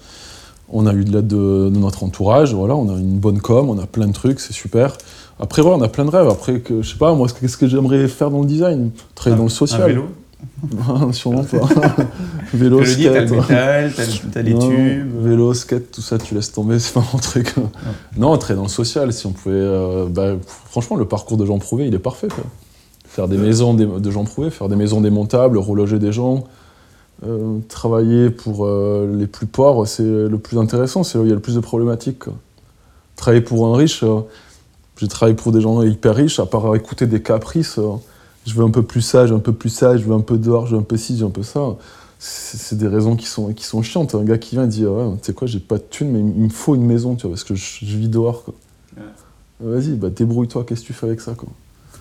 B: On a eu de l'aide de, de notre entourage. Voilà, on a une bonne com, on a plein de trucs, c'est super. Après, ouais, on a plein de rêves. Après, que, je sais pas, moi, qu'est-ce que j'aimerais faire dans le design? Travailler dans le social.
A: Un vélo?
B: Sûrement pas. vélo,
A: Je le dis, t'as le
B: skate.
A: métal, t'as le- t'as les
B: Non,
A: tubes.
B: Vélo, skate, tout ça, tu laisses tomber, c'est pas mon truc. Non, très dans le social, si on pouvait. euh, bah, franchement, le parcours de Jean Prouvé, il est parfait. Quoi. Faire des maisons dé- de Jean Prouvé, faire des maisons démontables, reloger des gens, euh, travailler pour euh, les plus pauvres, c'est le plus intéressant, c'est là où il y a le plus de problématiques. quoi. Travailler pour un riche, j'ai travaillé pour des gens hyper riches, à part écouter des caprices. Je veux un peu plus ça, je veux un peu plus ça, je veux un peu dehors, je veux un peu ci, je veux un peu ça. C'est des raisons qui sont, qui sont chiantes. Un gars qui vient et dit Ouais, tu sais quoi, j'ai pas de thune, mais il me faut une maison, tu vois, parce que je, je vis dehors. quoi. Vas-y, bah débrouille-toi, qu'est-ce que tu fais avec ça quoi.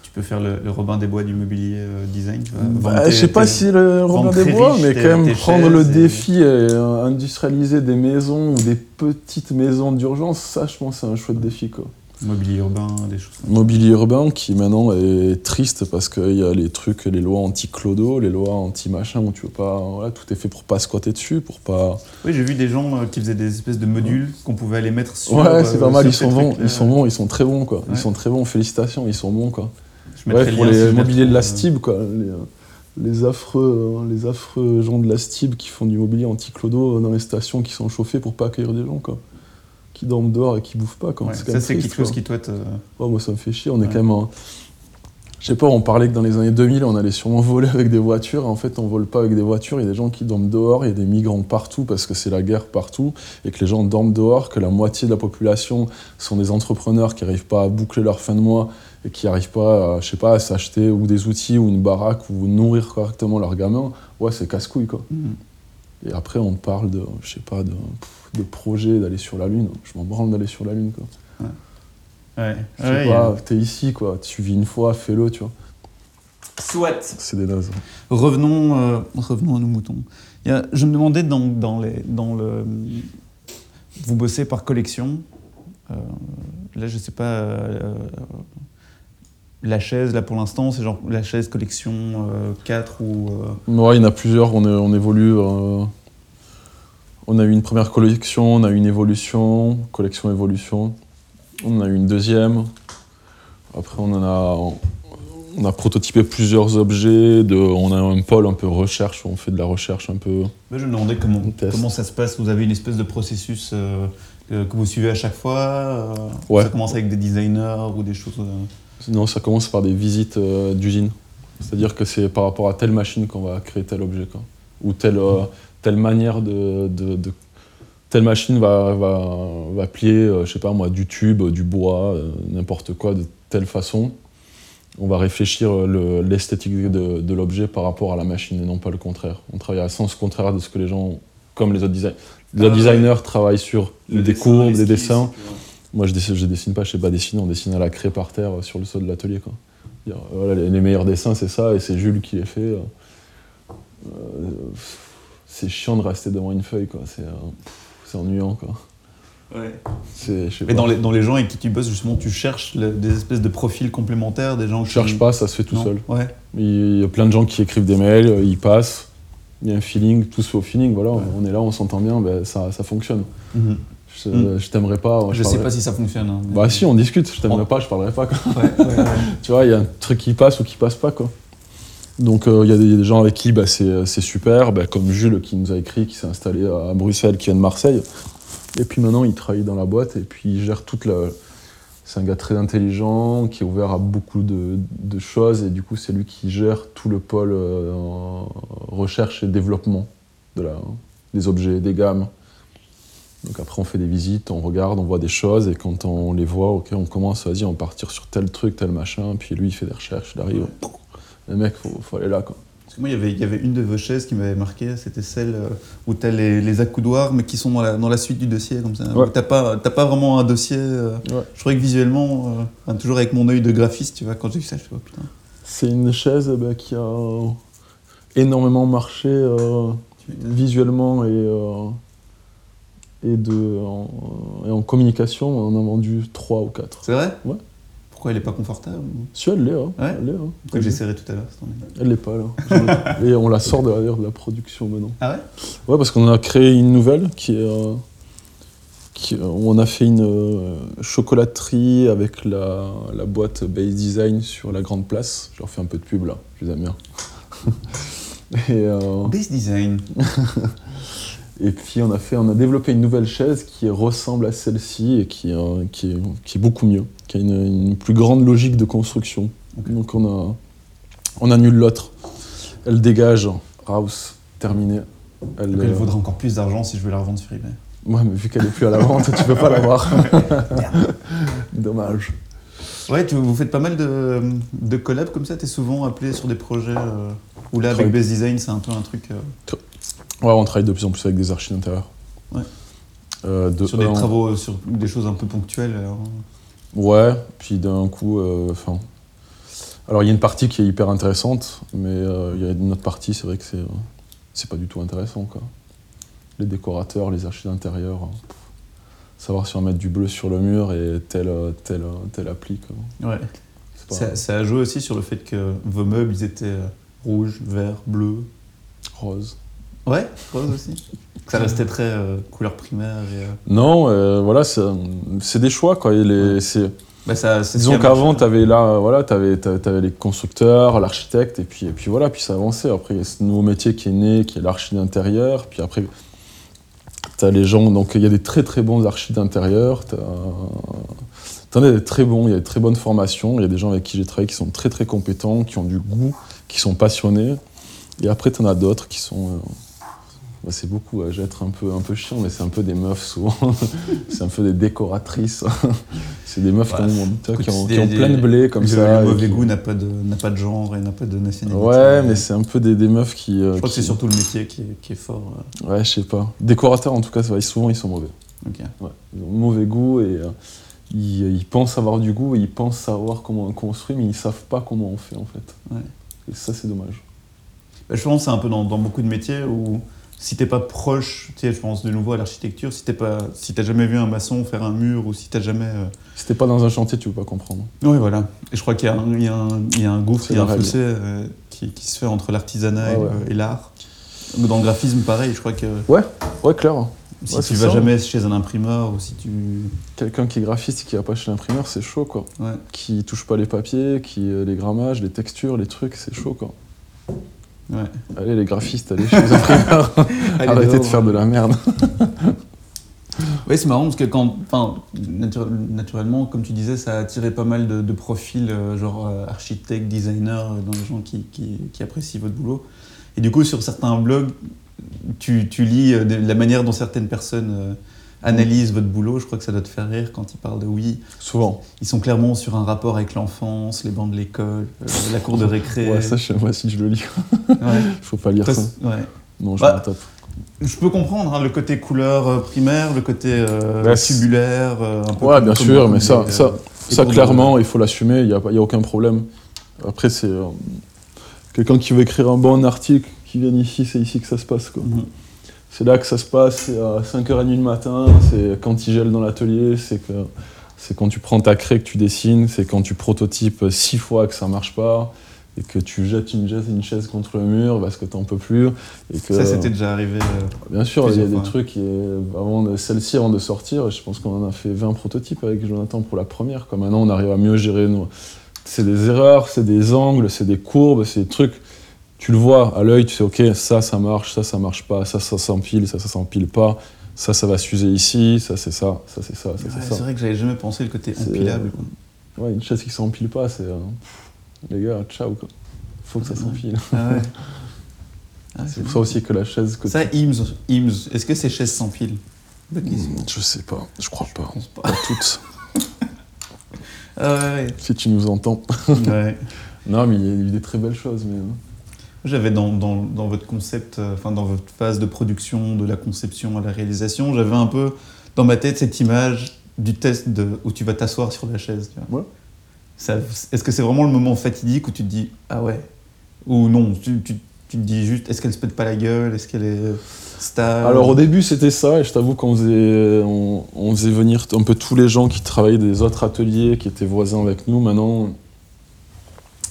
A: Tu peux faire le, le Robin des Bois du mobilier euh, design. tu vois,
B: Bah, je sais pas si le Robin des Bois,
A: riche
B: mais quand même prendre le défi et euh, industrialiser des maisons ou des petites maisons d'urgence, ça je pense c'est un chouette défi quoi.
A: Mobilier urbain, des choses comme
B: Mobilier urbain qui maintenant est triste parce qu'il y a les trucs, les lois anti-clodo, les lois anti-machin où tu veux pas. Voilà, tout est fait pour pas squatter dessus, pour pas.
A: Oui, j'ai vu des gens euh, qui faisaient des espèces de modules qu'on pouvait aller mettre sur.
B: ouais, c'est
A: euh,
B: pas mal, ils sont bons, ils sont bons, ils sont très bons quoi. Ils sont très bons, félicitations, ils sont bons quoi.
A: Je
B: Ouais, pour les
A: les
B: mobiliers de la
A: retrouve, euh,
B: Stib quoi. Les, les affreux, les affreux gens de la Stib qui font du mobilier anti-clodo dans les stations qui sont chauffées pour pas accueillir des gens quoi. Qui dorment dehors et qui bouffent pas quoi.
A: ouais,
B: quand
A: Ça, c'est quelque chose
B: quoi.
A: qui, toi, te.
B: Ouais, moi, ça me fait chier. On est quand même. un- Je sais pas, on parlait que dans les années 2000, on allait sûrement voler avec des voitures. En fait, on vole pas avec des voitures. Il y a des gens qui dorment dehors, il y a des migrants partout parce que c'est la guerre partout et que les gens dorment dehors, que la moitié de la population sont des entrepreneurs qui n'arrivent pas à boucler leur fin de mois et qui n'arrivent pas, à, je sais pas, à s'acheter ou des outils ou une baraque ou nourrir correctement leurs gamins. Ouais, c'est casse-couille, quoi.
A: Mhm.
B: Et après, on parle de, je sais pas, de, projet d'aller sur la Lune. Je m'en branle d'aller sur la Lune, quoi.
A: Ouais.
B: Je sais
A: Ouais,
B: pas,
A: a-
B: t'es ici, quoi. Tu vis une fois, fais-le, tu vois.
A: Soit.
B: C'est des nazes.
A: Revenons, euh, revenons à nos moutons. Il y a- je me demandais dans, dans, les, dans le. Vous bossez par collection. Euh, là, je sais pas. euh, la chaise, là pour l'instant, c'est genre la chaise collection euh, 4 ou. euh,
B: Ouais, il y en a plusieurs, on, est- on évolue. euh, on a eu une première collection, on a eu une évolution, collection-évolution. On a eu une deuxième. Après, on en a, on a prototypé plusieurs objets. De, on a un pôle un peu recherche, où on fait de la recherche un peu.
A: Je me demandais comment, comment ça se passe. Vous avez une espèce de processus euh, que vous suivez à chaque fois euh,
B: Ouais.
A: Ça commence avec des designers ou des choses.
B: Non, ça commence par des visites euh, d'usine. C'est-à-dire que c'est par rapport à telle machine qu'on va créer tel objet. Quoi. Ou telle, euh, telle manière de, de- de- Telle machine va, va, va plier, euh, je sais pas moi, du tube, du bois, euh, n'importe quoi, de telle façon. On va réfléchir le- l'esthétique de, de l'objet par rapport à la machine et non pas le contraire. On travaille à sens contraire de ce que les gens, comme les autres designers, les
A: Ah,
B: designers travaillent sur des
A: dessin,
B: courbes, des
A: l'esquisse,
B: dessins. Moi, je dessine, je dessine pas, je sais pas dessiner, on dessine à la craie par terre euh, sur le sol de l'atelier. quoi. Dire, euh, Voilà, les, les meilleurs dessins, c'est ça, et c'est Jules qui les fait. euh. C'est chiant de rester devant une feuille, quoi. C'est euh, ennuyant, quoi.
A: Ouais.
B: C'est, je sais
A: Mais
B: pas.
A: dans les, dans les gens avec qui tu bosses, justement, tu cherches le- des espèces de profils complémentaires, des gens
B: Je
A: qui...
B: cherche pas, ça se fait tout
A: Non
B: seul.
A: Ouais.
B: Il y a plein de gens qui écrivent des mails, ils passent, il y a un feeling, tout se fait au feeling, voilà,
A: Ouais.
B: on est là, on s'entend bien, ben, ça, ça fonctionne.
A: Mhm.
B: Je,
A: Mm.
B: je t'aimerais pas.
A: Je, sais
B: parlerais-
A: pas si ça fonctionne. hein, mais-
B: Bah si, on discute, je t'aimerais pas, je parlerai pas. Quoi.
A: Ouais, ouais, ouais.
B: tu vois, il y a un truc qui passe ou qui passe pas. Quoi. Donc euh, il y, a des- il y a des gens avec qui bah, c'est c'est super, bah, comme Jules qui nous a écrit, qui s'est installé à Bruxelles, qui vient de Marseille. Et puis maintenant, il travaille dans la boîte et puis il gère toute la... C'est un gars très intelligent, qui est ouvert à beaucoup de, de choses et du coup c'est lui qui gère tout le pôle euh, en recherche et développement de la, des objets, des gammes. Donc après on fait des visites, on regarde, on voit des choses et quand on les voit, ok, on commence, vas-y, on partir sur tel truc, tel machin, puis lui il fait des recherches, il arrive, le mec, faut, faut aller là quoi.
A: Parce que moi, il y avait- il y avait une de vos chaises qui m'avait marqué, c'était celle euh, où tu as les, les accoudoirs, mais qui sont dans la, dans la suite du dossier, comme ça.
B: Ouais.
A: Tu n'as pas, t'as pas vraiment un dossier. euh,
B: Ouais.
A: Je trouvais que visuellement, euh, enfin, toujours avec mon œil de graphiste, tu vois, quand j'ai vu ça, je fais, oh putain.
B: C'est une chaise eh ben, qui a énormément marché euh, visuellement et, et, de, en, et en communication, on en a vendu 3 ou 4.
A: C'est vrai?
B: Ouais.
A: Pourquoi elle est pas confortable?
B: Si elle l'est, hein.
A: Ouais.
B: elle l'est. hein.
A: J'ai serré tout à l'heure
B: Elle l'est pas là. et on la sort d'ailleurs de la production maintenant.
A: Ah ouais?
B: Ouais, parce qu'on a créé une nouvelle qui est. euh, qui- où on a fait une euh, chocolaterie avec la, la boîte Base Design sur la grande place. Je leur fais un peu de pub là, je les aime bien. et, euh,
A: Base design.
B: et puis on a, fait, on a développé une nouvelle chaise qui ressemble à celle-ci et qui, est, euh, qui, est, qui est beaucoup mieux, qui a une, une plus grande logique de construction. Donc on, a, on annule l'autre. Elle dégage, Rouse, terminé. Elle,
A: elle
B: euh,
A: vaudra encore plus d'argent si je veux la revendre sur eBay.
B: Ouais, mais vu qu'elle est plus à la vente, tu peux pas l'avoir. Dommage.
A: Ouais, tu, vous faites pas mal de, de collabs comme ça, t'es souvent appelé sur des projets euh, où là, avec Base Design, c'est un peu un truc euh,
B: Ouais, on travaille de plus en plus avec des archives d'intérieur.
A: Ouais.
B: Euh, de
A: sur des
B: un-
A: travaux, euh, sur des choses un peu ponctuelles. alors.
B: Ouais, puis d'un coup, euh, enfin. alors il y a une partie qui est hyper intéressante, mais il y a une autre partie, c'est vrai que c'est c'est pas du tout intéressant quoi. Les décorateurs, les archives d'intérieur, pff, savoir si on va mettre du bleu sur le mur et tel euh, tel euh, tel appli quoi.
A: Ouais.
B: Pas
A: Ça, ça a joué aussi sur le fait que vos meubles, ils étaient rouges, verts, bleus.
B: rose.
A: Ouais, rose aussi. Ça restait très euh, couleur primaire. Et, euh,
B: Non, euh, voilà, c'est des choix quoi. et les-
A: bah, ça,
B: Disons qu'avant,
A: marché.
B: tu avais là, voilà, t'avais, t'a- t'avais les constructeurs, l'architecte, et puis, et puis voilà, puis ça avançait. Après, il y a ce nouveau métier qui est né, qui est l'archi d'intérieur. Puis après, tu as les gens, donc il y a des très très bons archis d'intérieur. Tu en as des très bons, il y a des très bonnes formations. Il y a des gens avec qui j'ai travaillé qui sont très très compétents, qui ont du goût, qui sont passionnés. Et après, tu en as d'autres qui sont. Bah, c'est beaucoup, je vais être un peu, un peu chiant, mais c'est un peu des meufs souvent. c'est un peu des décoratrices. c'est des meufs qui ont, tu vois, qui
A: Écoute,
B: ont,
A: des-
B: qui ont
A: des-
B: plein de blé comme
A: le,
B: ça.
A: Le mauvais
B: qui-
A: goût n'a pas, de, n'a pas de genre et n'a pas de nationalité.
B: Ouais, mais c'est un peu des, des meufs qui. euh,
A: Je crois que c'est surtout le métier qui est, qui est fort. euh,
B: Ouais, je sais pas. Décorateurs, en tout cas, souvent ils sont mauvais. Ouais. Ils ont mauvais goût et euh, ils, ils pensent avoir du goût et ils pensent savoir comment on construit, mais ils savent pas comment on fait en fait.
A: Ouais.
B: Et ça, c'est dommage.
A: Bah, je pense que c'est un peu dans, dans beaucoup de métiers où si t'es pas proche, tu sais, je pense de nouveau à l'architecture, si t'es pas, si t'as jamais vu un maçon faire un mur ou si t'as jamais. euh,
B: Si t'es pas dans un chantier, tu peux pas comprendre.
A: Oui, voilà. Et je crois qu'il y a un, il y a un, il y a un gouffre, il y a un fossé euh, qui, qui se fait entre l'artisanat et,
B: Ah ouais.
A: le- et l'art. Dans le graphisme, pareil, je crois que
B: Ouais, clair.
A: si
B: Ouais,
A: tu vas
B: ça.
A: jamais chez un imprimeur ou si tu.
B: Quelqu'un qui est graphiste et qui va pas chez l'imprimeur, c'est chaud quoi.
A: Ouais.
B: Qui touche pas les papiers, qui euh, les grammages, les textures, les trucs, c'est chaud quoi.
A: Ouais.
B: Allez les graphistes, allez chez les imprimeurs. Arrêtez de faire de la merde.
A: Oui, c'est marrant parce que quand, naturellement, comme tu disais, ça a attiré pas mal de, de profils, euh, genre euh, architectes, designers, euh, dans les gens qui, qui- qui apprécient votre boulot. Et du coup, sur certains blogs, tu, tu lis euh, de- la manière dont certaines personnes analysent votre boulot. Je crois que ça doit te faire rire quand ils parlent de oui.
B: Souvent.
A: Ils sont clairement sur un rapport avec l'enfance, les bancs de l'école, euh, la cour de récré.
B: Ouais, ça, je, moi, si je le lis,
A: Ouais.
B: faut pas lire ça.
A: ouais.
B: Non, je
A: Bah,
B: tape.
A: Je peux comprendre hein, le côté couleur euh, primaire, le côté euh,
B: Bah,
A: tubulaire. euh, un peu
B: Ouais,
A: comme-
B: bien
A: comme-
B: sûr, mais ça,
A: les,
B: ça,
A: les
B: ça clairement, il faut l'assumer, il n'y a, pas- il y a aucun problème. Après, c'est euh, quelqu'un qui veut écrire un bon article, qui vient ici, c'est ici que ça se passe. Quoi.
A: Mhm.
B: C'est là que ça se passe, c'est à 5h30 du matin, c'est quand il gèle dans l'atelier, c'est que c'est quand tu prends ta craie que tu dessines, c'est quand tu prototypes six fois que ça marche pas, et que tu jettes une chaise, une chaise contre le mur parce que t'en peux plus. Et que,
A: Ça, c'était déjà arrivé. euh,
B: Bien sûr, il y a des trucs, et avant de, celle-ci, avant de sortir, je pense qu'on en a fait 20 prototypes avec Jonathan pour la première. Quoi. Maintenant, on arrive à mieux gérer nos... C'est des erreurs, c'est des angles, c'est des courbes, c'est des trucs... Tu le vois à l'œil, tu sais, ok, ça, ça marche, ça, ça marche pas, ça, ça s'empile, ça, ça s'empile pas, ça, ça va s'user ici, ça, c'est ça, ça, c'est ça, ça,
A: ouais,
B: c'est
A: vrai que j'avais jamais pensé le côté empilable. quoi.
B: Ouais, une chaise qui s'empile pas, c'est... euh, les gars, ciao, quoi. Faut que ça s'empile.
A: Ah ouais. Ah,
B: C'est pour ça aussi que la chaise... Que
A: Ça, IMS, IMS, est-ce que ces chaises s'empilent?
B: Hmm, Je sais pas, je crois pas.
A: Je pense pas.
B: Pas toutes,
A: Ah ouais,
B: si tu nous entends.
A: ouais.
B: Non, mais il y a eu des très belles choses. Mais... euh,
A: J'avais dans, dans, dans votre concept, euh, enfin dans votre phase de production, de la conception à la réalisation, j'avais un peu dans ma tête cette image du test de, où tu vas t'asseoir sur la chaise.
B: Ouais.
A: Est-ce que c'est vraiment le moment fatidique où tu te dis ah ouais? Ou non, tu, tu, tu te dis juste est-ce qu'elle se pète pas la gueule? Est-ce qu'elle est stable?
B: Alors au début c'était ça, et je t'avoue qu'on faisait, on, on faisait venir un peu tous les gens qui travaillaient des autres ateliers, qui étaient voisins avec nous. Maintenant,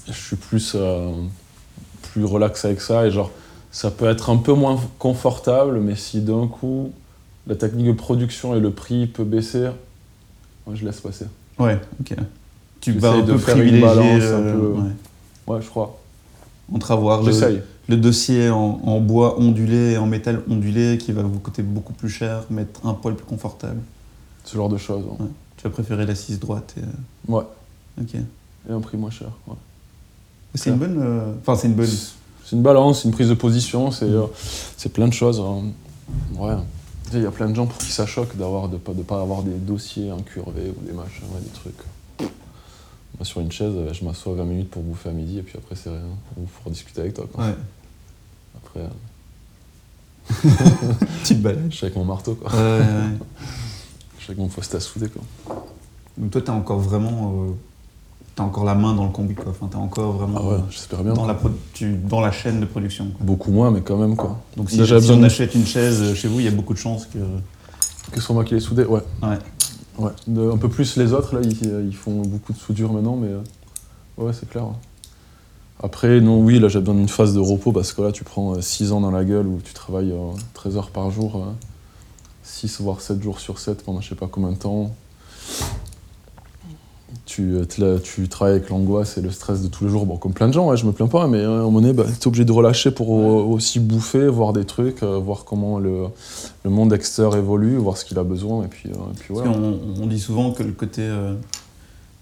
B: je suis plus, euh, plus relax avec ça, et genre, ça peut être un peu moins confortable, mais si d'un coup, la technique de production et le prix peut baisser, moi je laisse passer.
A: Ouais, ok. Tu vas un
B: de
A: peu
B: faire une balance un
A: euh,
B: peu.
A: ouais,
B: Ouais, je crois.
A: entre avoir le, le dossier en, en bois ondulé et en métal ondulé qui va vous coûter beaucoup plus cher, mais être un poil plus confortable.
B: Ce genre de choses. hein.
A: Tu vas préférer l'assise droite et, euh,
B: Ouais.
A: Ok.
B: Et un prix moins cher. ouais.
A: C'est une bonne. euh, Enfin, c'est une bonne.
B: C'est une balance, c'est une prise de position, c'est euh, c'est plein de choses. hein. Ouais. Il y a plein de gens pour qui ça choque d'avoir de pas de pas avoir des dossiers incurvés ou des machins, ouais, des trucs. Moi, sur une chaise, euh, je m'assois 20 minutes pour bouffer à midi et puis après c'est rien. Ou pour discuter avec toi. quoi.
A: Ouais.
B: Après, euh,
A: Petite balade.
B: je suis avec mon marteau, quoi.
A: Ouais, ouais.
B: Je suis avec mon poste à souder, quoi.
A: Donc toi, t'as encore vraiment. euh, T'as encore la main dans le combi, quoi. Enfin, t'as encore vraiment.
B: Ah ouais, j'espère bien.
A: dans, la pro- tu- dans la chaîne de production. quoi.
B: Beaucoup moins, mais quand même, quoi.
A: Donc si,
B: Déjà
A: si
B: besoin
A: on
B: de-
A: achète une chaise chez vous, il y a beaucoup de chances que.
B: Que ce soit moi qui l'ai soudé, ouais.
A: Ouais.
B: Ouais. De- un peu plus les autres, là, ils, ils font beaucoup de soudure maintenant, mais euh, ouais, c'est clair. ouais. Après, non, oui, là, j'ai besoin d'une phase de repos parce que là, tu prends 6 ans dans la gueule où tu travailles euh, 13 heures par jour, 6 voire 7 jours sur 7 pendant je sais pas combien de temps. Tu, euh, tu travailles avec l'angoisse et le stress de tous les jours, bon, comme plein de gens, ouais, je me plains pas, mais euh, à un moment donné, bah, tu es obligé de relâcher pour euh, aussi bouffer, voir des trucs, euh, voir comment le, le monde extérieur évolue, voir ce qu'il a besoin, et puis, euh, et
A: qu'on- on, dit souvent que le côté. euh,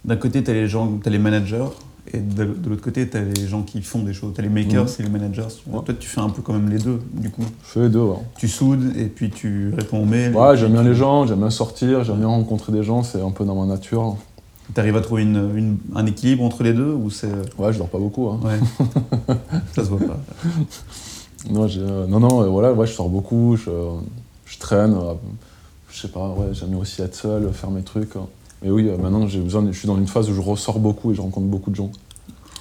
A: D'un côté, les gens, t'as les managers, et de, de l'autre côté, t'as les gens qui font des choses. T'as les makers
B: Mhm.
A: et les managers.
B: Ouais.
A: Toi, tu fais un peu quand même les deux, du coup.
B: Je fais les deux, ouais.
A: Tu soudes et puis tu réponds aux mails.
B: Ouais, j'aime bien
A: tu-
B: les gens, j'aime bien sortir, j'aime bien rencontrer des gens, c'est un peu dans ma nature.
A: T'arrives à trouver une, une- un équilibre entre les deux ou c'est.
B: Ouais, je dors pas beaucoup. hein.
A: Ouais. Ça se voit pas.
B: Non, euh, non, non, euh, voilà, ouais, je sors beaucoup, je, je traîne, euh, je sais pas, ouais, j'aime aussi être seul, faire mes trucs. hein. Mais oui, euh, maintenant, j'ai besoin, je suis dans une phase où je ressors beaucoup et je rencontre beaucoup de gens.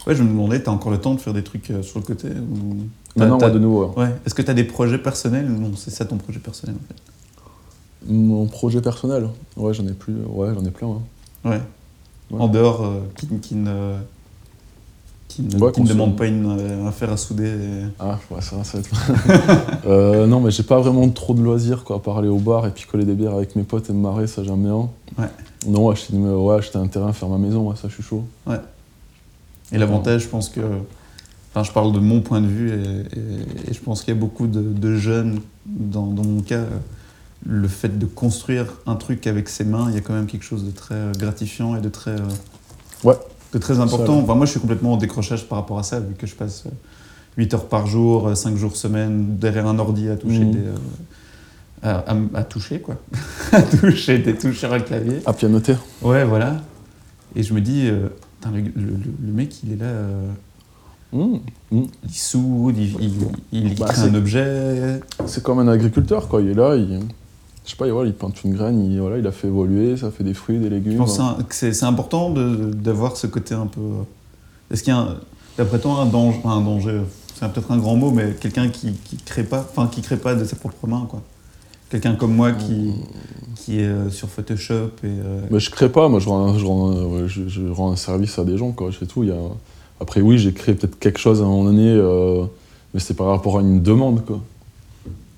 A: Ouais, je me demandais, t'as encore le temps de faire des trucs euh, sur le côté ou...
B: Maintenant, ouais, de nouveau, ouais.
A: Ouais. Est-ce que t'as des projets personnels ou non C'est ça ton projet personnel en fait?
B: Mon projet personnel, ouais, j'en ai plus, ouais, j'en ai plein. hein.
A: Ouais.
B: Ouais.
A: En dehors, euh, qui, qui ne, qui ne,
B: Ouais,
A: qui ne demande pas une, euh, un fer à souder. et-
B: Ah, ouais, ça, ça va être. Euh, non, mais j'ai pas vraiment trop de loisirs, quoi, à part aller au bar et picoler des bières avec mes potes et me marrer, ça j'aime bien.
A: Ouais.
B: Non, acheter, ouais, acheter un terrain, faire ma maison, ouais, ça je suis chaud.
A: Et l'avantage, je pense que. Enfin, je parle de mon point de vue et, et- et je pense qu'il y a beaucoup de, de jeunes, dans, dans mon cas, euh, le fait de construire un truc avec ses mains, il y a quand même quelque chose de très euh, gratifiant et de très. euh,
B: Ouais.
A: De très important. Enfin, moi, je suis complètement en décrochage par rapport à ça, vu que je passe euh, 8 heures par jour, 5 jours semaine, derrière un ordi à toucher
B: Mhm.
A: des. euh, à, à- à toucher, quoi. à toucher des touches sur un clavier.
B: À pianoter.
A: Ouais, voilà. Et je me dis, euh, putain, le, le- le- le mec, il est là, euh,
B: Mmh, mmh.
A: il soude, il, il, il
B: Bah,
A: crée un objet.
B: C'est comme un agriculteur, quoi. Il est là, il, je sais pas, il, voilà, il plante une graine, il, voilà, il a fait évoluer, ça fait des fruits, des
A: Je
B: légumes.
A: pense que c'est que c'est c'est important d'avoir ce côté un peu. Est-ce qu'il y a, un- d'après toi, un danger, un danger c'est peut-être un grand mot, mais quelqu'un qui, qui crée pas, enfin qui crée pas de ses propres mains, quoi. Quelqu'un comme moi qui, qui est euh, sur Photoshop et. euh,
B: Mais je crée pas, moi je rends, un- je rends, un- ouais, je, je rends un service à des gens, quoi, c'est tout. Il y a... Après, oui, j'ai créé peut-être quelque chose à un moment donné, euh, mais c'était par rapport à une demande, quoi.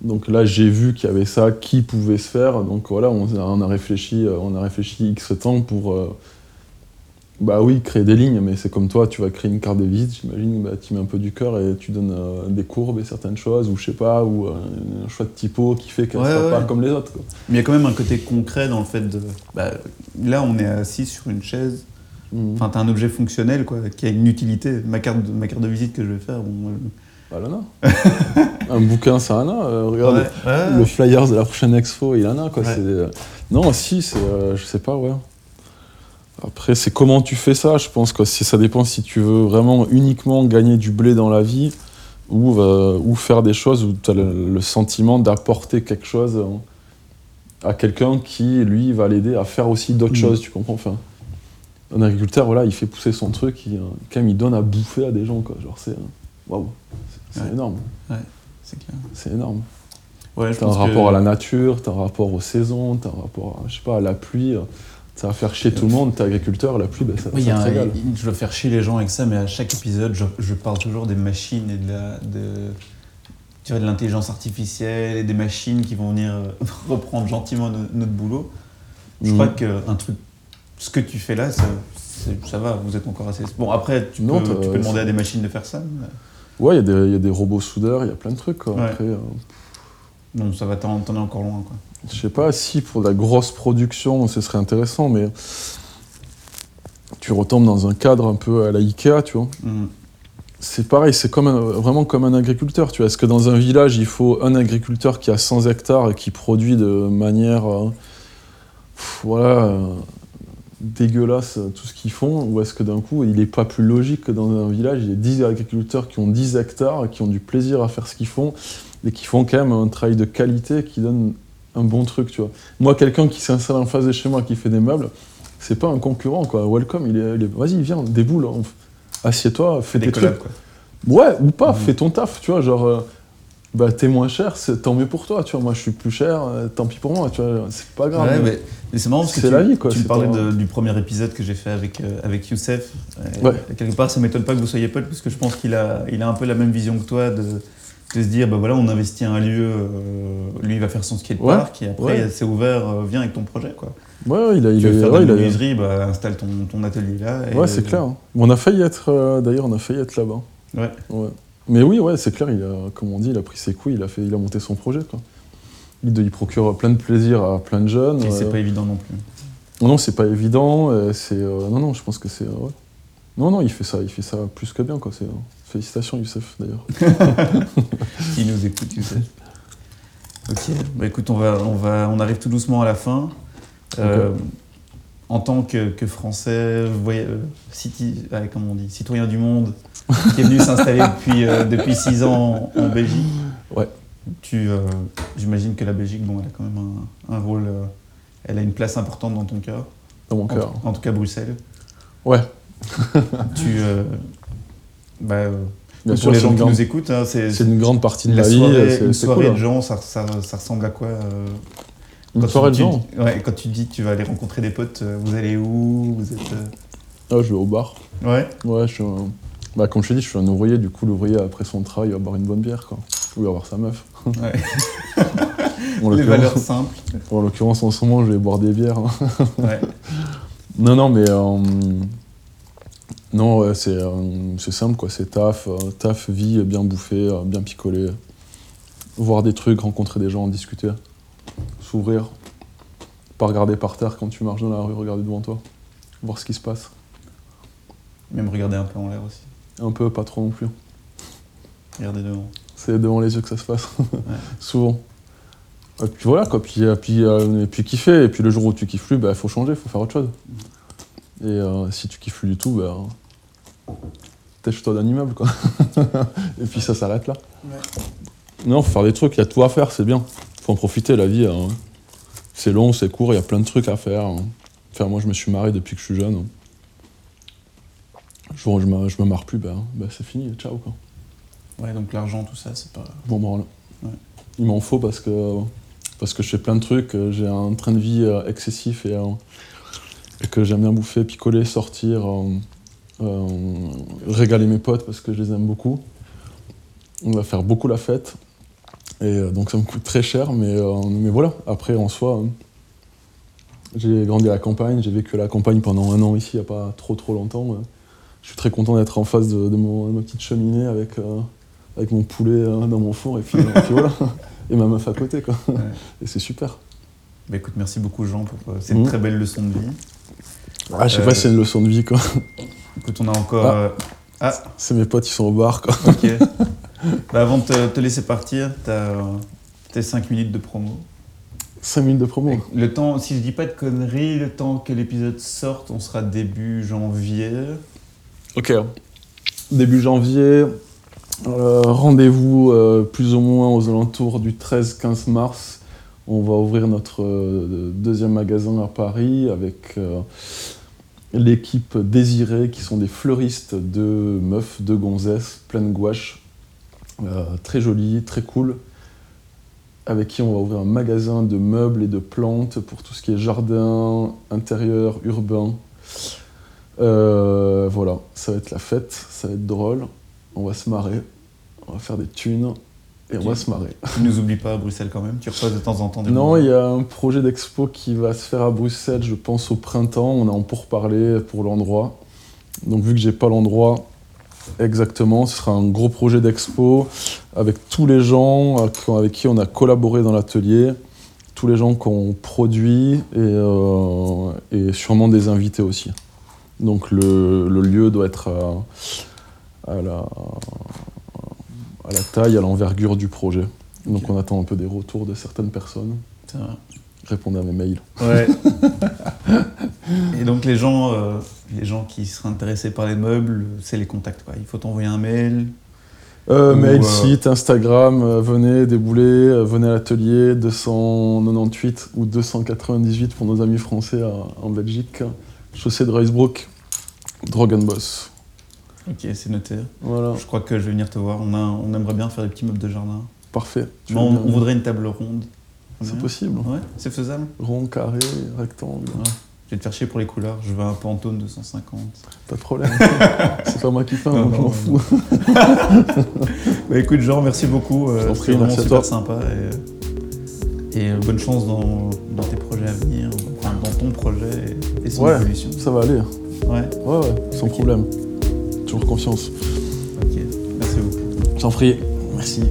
B: Donc là, j'ai vu qu'il y avait ça qui pouvait se faire, donc voilà, on a, on a réfléchi, euh, on a réfléchi X temps pour. euh, bah oui, créer des lignes, mais c'est comme toi, tu vas créer une carte de visite, j'imagine, bah, tu mets un peu du cœur et tu donnes euh, des courbes et certaines choses, ou je sais pas, ou euh, un choix de typo qui fait qu'elle
A: Ouais,
B: sera
A: ouais.
B: pas comme les autres. Quoi.
A: Mais il y a quand même un côté concret dans le fait de. bah, là, on est assis sur une chaise.
B: Mhm.
A: Enfin, t'as un objet fonctionnel, quoi, qui a une utilité. Ma carte, de, ma carte de visite que je vais faire, bon.
B: un bouquin, euh, regarde,
A: ouais, ouais,
B: le flyers de la prochaine expo, il en a quoi. Euh, Non, si, c'est, euh, je sais pas, ouais. Après, c'est comment tu fais ça, je pense que si ça dépend si tu veux vraiment uniquement gagner du blé dans la vie ou, euh, ou faire des choses où tu as le, le sentiment d'apporter quelque chose euh, à quelqu'un qui, lui, va l'aider à faire aussi d'autres
A: Mhm.
B: choses, tu comprends enfin, Un agriculteur, voilà, il fait pousser son truc, il, euh, quand même, il donne à bouffer à des gens, quoi. Genre, c'est. Waouh, c'est,
A: Ouais.
B: énorme,
A: c'est clair.
B: c'est énorme.
A: Ouais,
B: T'as un
A: que-
B: rapport à la nature, t'as un rapport aux saisons, t'as un rapport à, je sais pas, à la pluie. Ça va faire chier tout le monde, t'es agriculteur, la pluie, ben, ça,
A: Oui,
B: ça te
A: un-
B: régale.
A: je dois faire chier les gens avec ça, mais à chaque épisode, je, je parle toujours des machines et de la, de, tu vois, de l'intelligence artificielle et des machines qui vont venir euh, reprendre gentiment no- notre boulot. Je
B: Mhm.
A: crois qu'un truc, ce que tu fais là, ça, va, vous êtes encore assez. Bon, après, tu,
B: Non,
A: peux, tu peux demander
B: c'est-
A: à des machines de faire ça. mais-
B: Ouais, il y, a des- il y a des robots soudeurs, il y a plein de trucs. Quoi.
A: Ouais.
B: Après, euh,
A: Non, ça va, t'en es encore loin. Quoi.
B: je sais pas si pour la grosse production, ce serait intéressant, mais tu retombes dans un cadre un peu à la Ikea, tu vois.
A: Mhm.
B: C'est pareil, c'est comme un- vraiment comme un agriculteur. Tu vois. Est-ce que dans un village, il faut un agriculteur qui a 100 hectares et qui produit de manière euh, voilà, euh, dégueulasse euh, tout ce qu'ils font Ou est-ce que d'un coup, il n'est pas plus logique que dans un village, il y a 10 agriculteurs qui ont 10 hectares, qui ont du plaisir à faire ce qu'ils font et qui font quand même un travail de qualité qui donne un bon truc, tu vois. Moi, quelqu'un qui s'installe en face de chez moi, qui fait des meubles, c'est pas un concurrent, quoi. Welcome, il est, il est- vas-y, viens, déboule, on- assieds-toi, fais
A: Des
B: tes trucs.
A: quoi.
B: Ouais, ou pas,
A: Mhm.
B: fais ton taf, tu vois, genre, euh, bah t'es moins cher, tant mieux pour toi, tu vois, moi je suis plus cher, euh, tant pis pour moi, tu vois, c'est pas grave.
A: Ouais, mais, mais c'est marrant parce que tu,
B: la vie, quoi,
A: tu me parlais de- du premier épisode que j'ai fait avec, euh, avec Youssef. Euh,
B: Ouais.
A: Quelque part, ça m'étonne pas que vous soyez potes parce que je pense qu'il a, il a un peu la même vision que toi de, de se dire bah voilà, on investit un lieu, euh, lui il va faire son skatepark et après
B: ouais.
A: c'est ouvert, viens avec ton projet. Quoi.
B: Ouais, il a, il
A: tu veux
B: a-
A: faire
B: ouais,
A: de
B: il a-
A: bah, installe ton, ton atelier là. et-
B: ouais, c'est clair. hein. On a failli être, d'ailleurs, on a failli être là-bas.
A: Ouais.
B: Ouais. Mais oui, ouais, c'est clair, il a, comme on dit, il a pris ses couilles, il a, fait, il a monté son projet, quoi. Il, il procure plein de plaisir à plein de jeunes.
A: Et c'est
B: euh,
A: pas évident non plus.
B: Non, non, c'est pas évident. euh, c'est euh, non, non, je pense que c'est. euh, ouais. Non, non, il fait ça, il fait ça plus que bien, quoi. C'est, euh, félicitations, Youssef, d'ailleurs.
A: Qui nous écoute, Youssef. Ok, bah écoute, on, va, on, va, on arrive tout doucement à la fin. Euh, En tant que, que Français, euh, citi- ouais, comment on dit, citoyen du monde, qui est venu s'installer depuis, euh, depuis six ans en, Belgique,
B: Ouais.
A: tu, euh, j'imagine que la Belgique, bon, elle a quand même un, un rôle, elle a une place importante dans ton cœur,
B: Dans mon
A: en,
B: cœur.
A: en tout cas Bruxelles.
B: Ouais.
A: tu, bah,
B: Bien
A: pour
B: sûr,
A: les gens qui
B: grande,
A: nous écoutent, hein, c'est
B: une grande partie de
A: la
B: vie.
A: soirée, une soirée
B: cool,
A: de
B: hein.
A: gens, ça, ça, ça ressemble à quoi euh,
B: Une
A: quand
B: soirée de
A: tu-. Ouais, quand tu dis que tu vas aller rencontrer des potes, euh, vous allez où Vous êtes. euh,
B: Ah, je vais au bar.
A: Ouais.
B: Ouais, je suis un... Bah, comme je t'ai dit, je suis un ouvrier. Du coup, l'ouvrier, après son travail, il va boire une bonne bière, quoi. Ou il va voir sa meuf.
A: ouais. Les valeurs simples.
B: En l'occurrence, en ce moment, je vais boire des bières. hein.
A: Ouais.
B: Non, non, mais. euh, Non, ouais, c'est euh, simple, quoi. C'est taf, euh, taf, vie, bien bouffer, euh, bien picoler. Voir des trucs, rencontrer des gens, discuter. S'ouvrir. Pas regarder par terre quand tu marches dans la rue, regarder devant toi. Voir ce qui se passe.
A: Même regarder un peu en l'air aussi.
B: Un peu, pas trop non plus.
A: Regarder devant.
B: C'est devant les yeux que ça se passe. Souvent. Et puis voilà, quoi. Puis, puis, euh, et puis kiffer. Et puis le jour où tu kiffes plus, il faut changer, il faut faire autre chose. Et euh, si tu kiffes plus du tout, bah, tèche-toi d'un immeuble, quoi. et puis ça s'arrête là. Non, faut faire des trucs, il y a tout à faire, c'est bien. Faut en profiter, la vie. hein. C'est long, c'est court, il y a plein de trucs à faire. hein. Enfin, moi, je me suis marré depuis que je suis jeune. Le jour où je me, je me marre plus, bah, bah, c'est fini, ciao, quoi.
A: Ouais, donc l'argent, tout ça, c'est pas.
B: Bon, bon,
A: Ouais.
B: il m'en faut parce que, parce que je fais plein de trucs. euh, J'ai un train de vie euh, excessif et, euh, et que j'aime bien bouffer, picoler, sortir, euh, euh, régaler mes potes parce que je les aime beaucoup. On va faire beaucoup la fête. Et euh, donc ça me coûte très cher, mais, euh, mais voilà. Après, en soi, euh, j'ai grandi à la campagne, j'ai vécu à la campagne pendant un an ici, il n'y a pas trop trop longtemps. Je suis très content d'être en face de, de mon- de ma petite cheminée avec, euh, avec mon poulet dans mon four et puis, et puis voilà. Et ma meuf à côté, quoi.
A: Ouais.
B: Et c'est super.
A: Bah écoute, merci beaucoup Jean pour cette
B: Mhm.
A: très belle leçon de vie.
B: Ah, je sais
A: Euh,
B: pas si c'est une leçon de vie, quoi.
A: Écoute, on a encore.
B: Ah.
A: euh, Ah,
B: C'est mes potes, ils sont au bar, quoi.
A: ok. bah, avant de te, te laisser partir, t'as euh, tes 5 minutes de promo.
B: 5 minutes de promo.
A: Le temps, si je dis pas de conneries, le temps que l'épisode sorte, on sera début janvier.
B: Ok. Début janvier, euh, rendez-vous euh, plus ou moins aux alentours du 13-15 mars. On va ouvrir notre euh, deuxième magasin à Paris avec l'équipe Désirée, qui sont des fleuristes de meufs, de gonzesses, pleines gouache. Euh, très jolies, très cool. Avec qui on va ouvrir un magasin de meubles et de plantes pour tout ce qui est jardin, intérieur, urbain. Euh, voilà, ça va être la fête, ça va être drôle, on va se marrer, on va faire des thunes et on va se marrer.
A: Tu nous oublies pas à Bruxelles quand même, tu reçois de temps en temps des
B: Non, il y a un projet d'expo qui va se faire à Bruxelles, je pense au printemps, on est en pourparler pour l'endroit. Donc vu que j'ai pas l'endroit exactement, ce sera un gros projet d'expo avec tous les gens euh, avec qui on a collaboré dans l'atelier, tous les gens qu'on produit et, euh, et sûrement des invités aussi. Donc le, le lieu doit être à, à la, à la taille, à l'envergure du projet. Donc on attend un peu des retours de certaines personnes.
A: Ça va.
B: Répondez à mes mails.
A: Ouais. Et donc les gens, euh, les gens qui seraient intéressés par les meubles, c'est les contacts. Quoi. Il faut t'envoyer un mail.
B: Euh,
A: Ou,
B: mail,
A: euh,
B: site, Instagram, euh, venez, déboulez, euh, venez à l'atelier 298 ou 298 pour nos amis français à- en Belgique. Chaussée de Reisbrook, Drogenboss.
A: Ok, c'est noté.
B: Voilà,
A: Je crois que je vais venir te voir. On, a, on aimerait bien faire des petits meubles de jardin.
B: parfait.
A: On voudrait une table ronde.
B: C'est possible.
A: Ouais, c'est faisable.
B: Rond, carré, rectangle,
A: Ouais. Je vais te faire chier pour les couleurs. Je veux un Pantone 250.
B: pas de problème. C'est pas moi qui
A: Non,
B: donc je m'en fous.
A: Bah écoute, Jean, merci beaucoup. Euh, C'était vraiment super
B: toi.
A: sympa. Et, et, euh, bonne chance dans, dans tes projets à venir, enfin, dans ton projet et, et son
B: Ouais.
A: évolution.
B: Ça va aller.
A: Ouais,
B: Ouais, ouais, sans problème. Toujours confiance.
A: ok. Merci beaucoup.
B: J'en prie. Merci.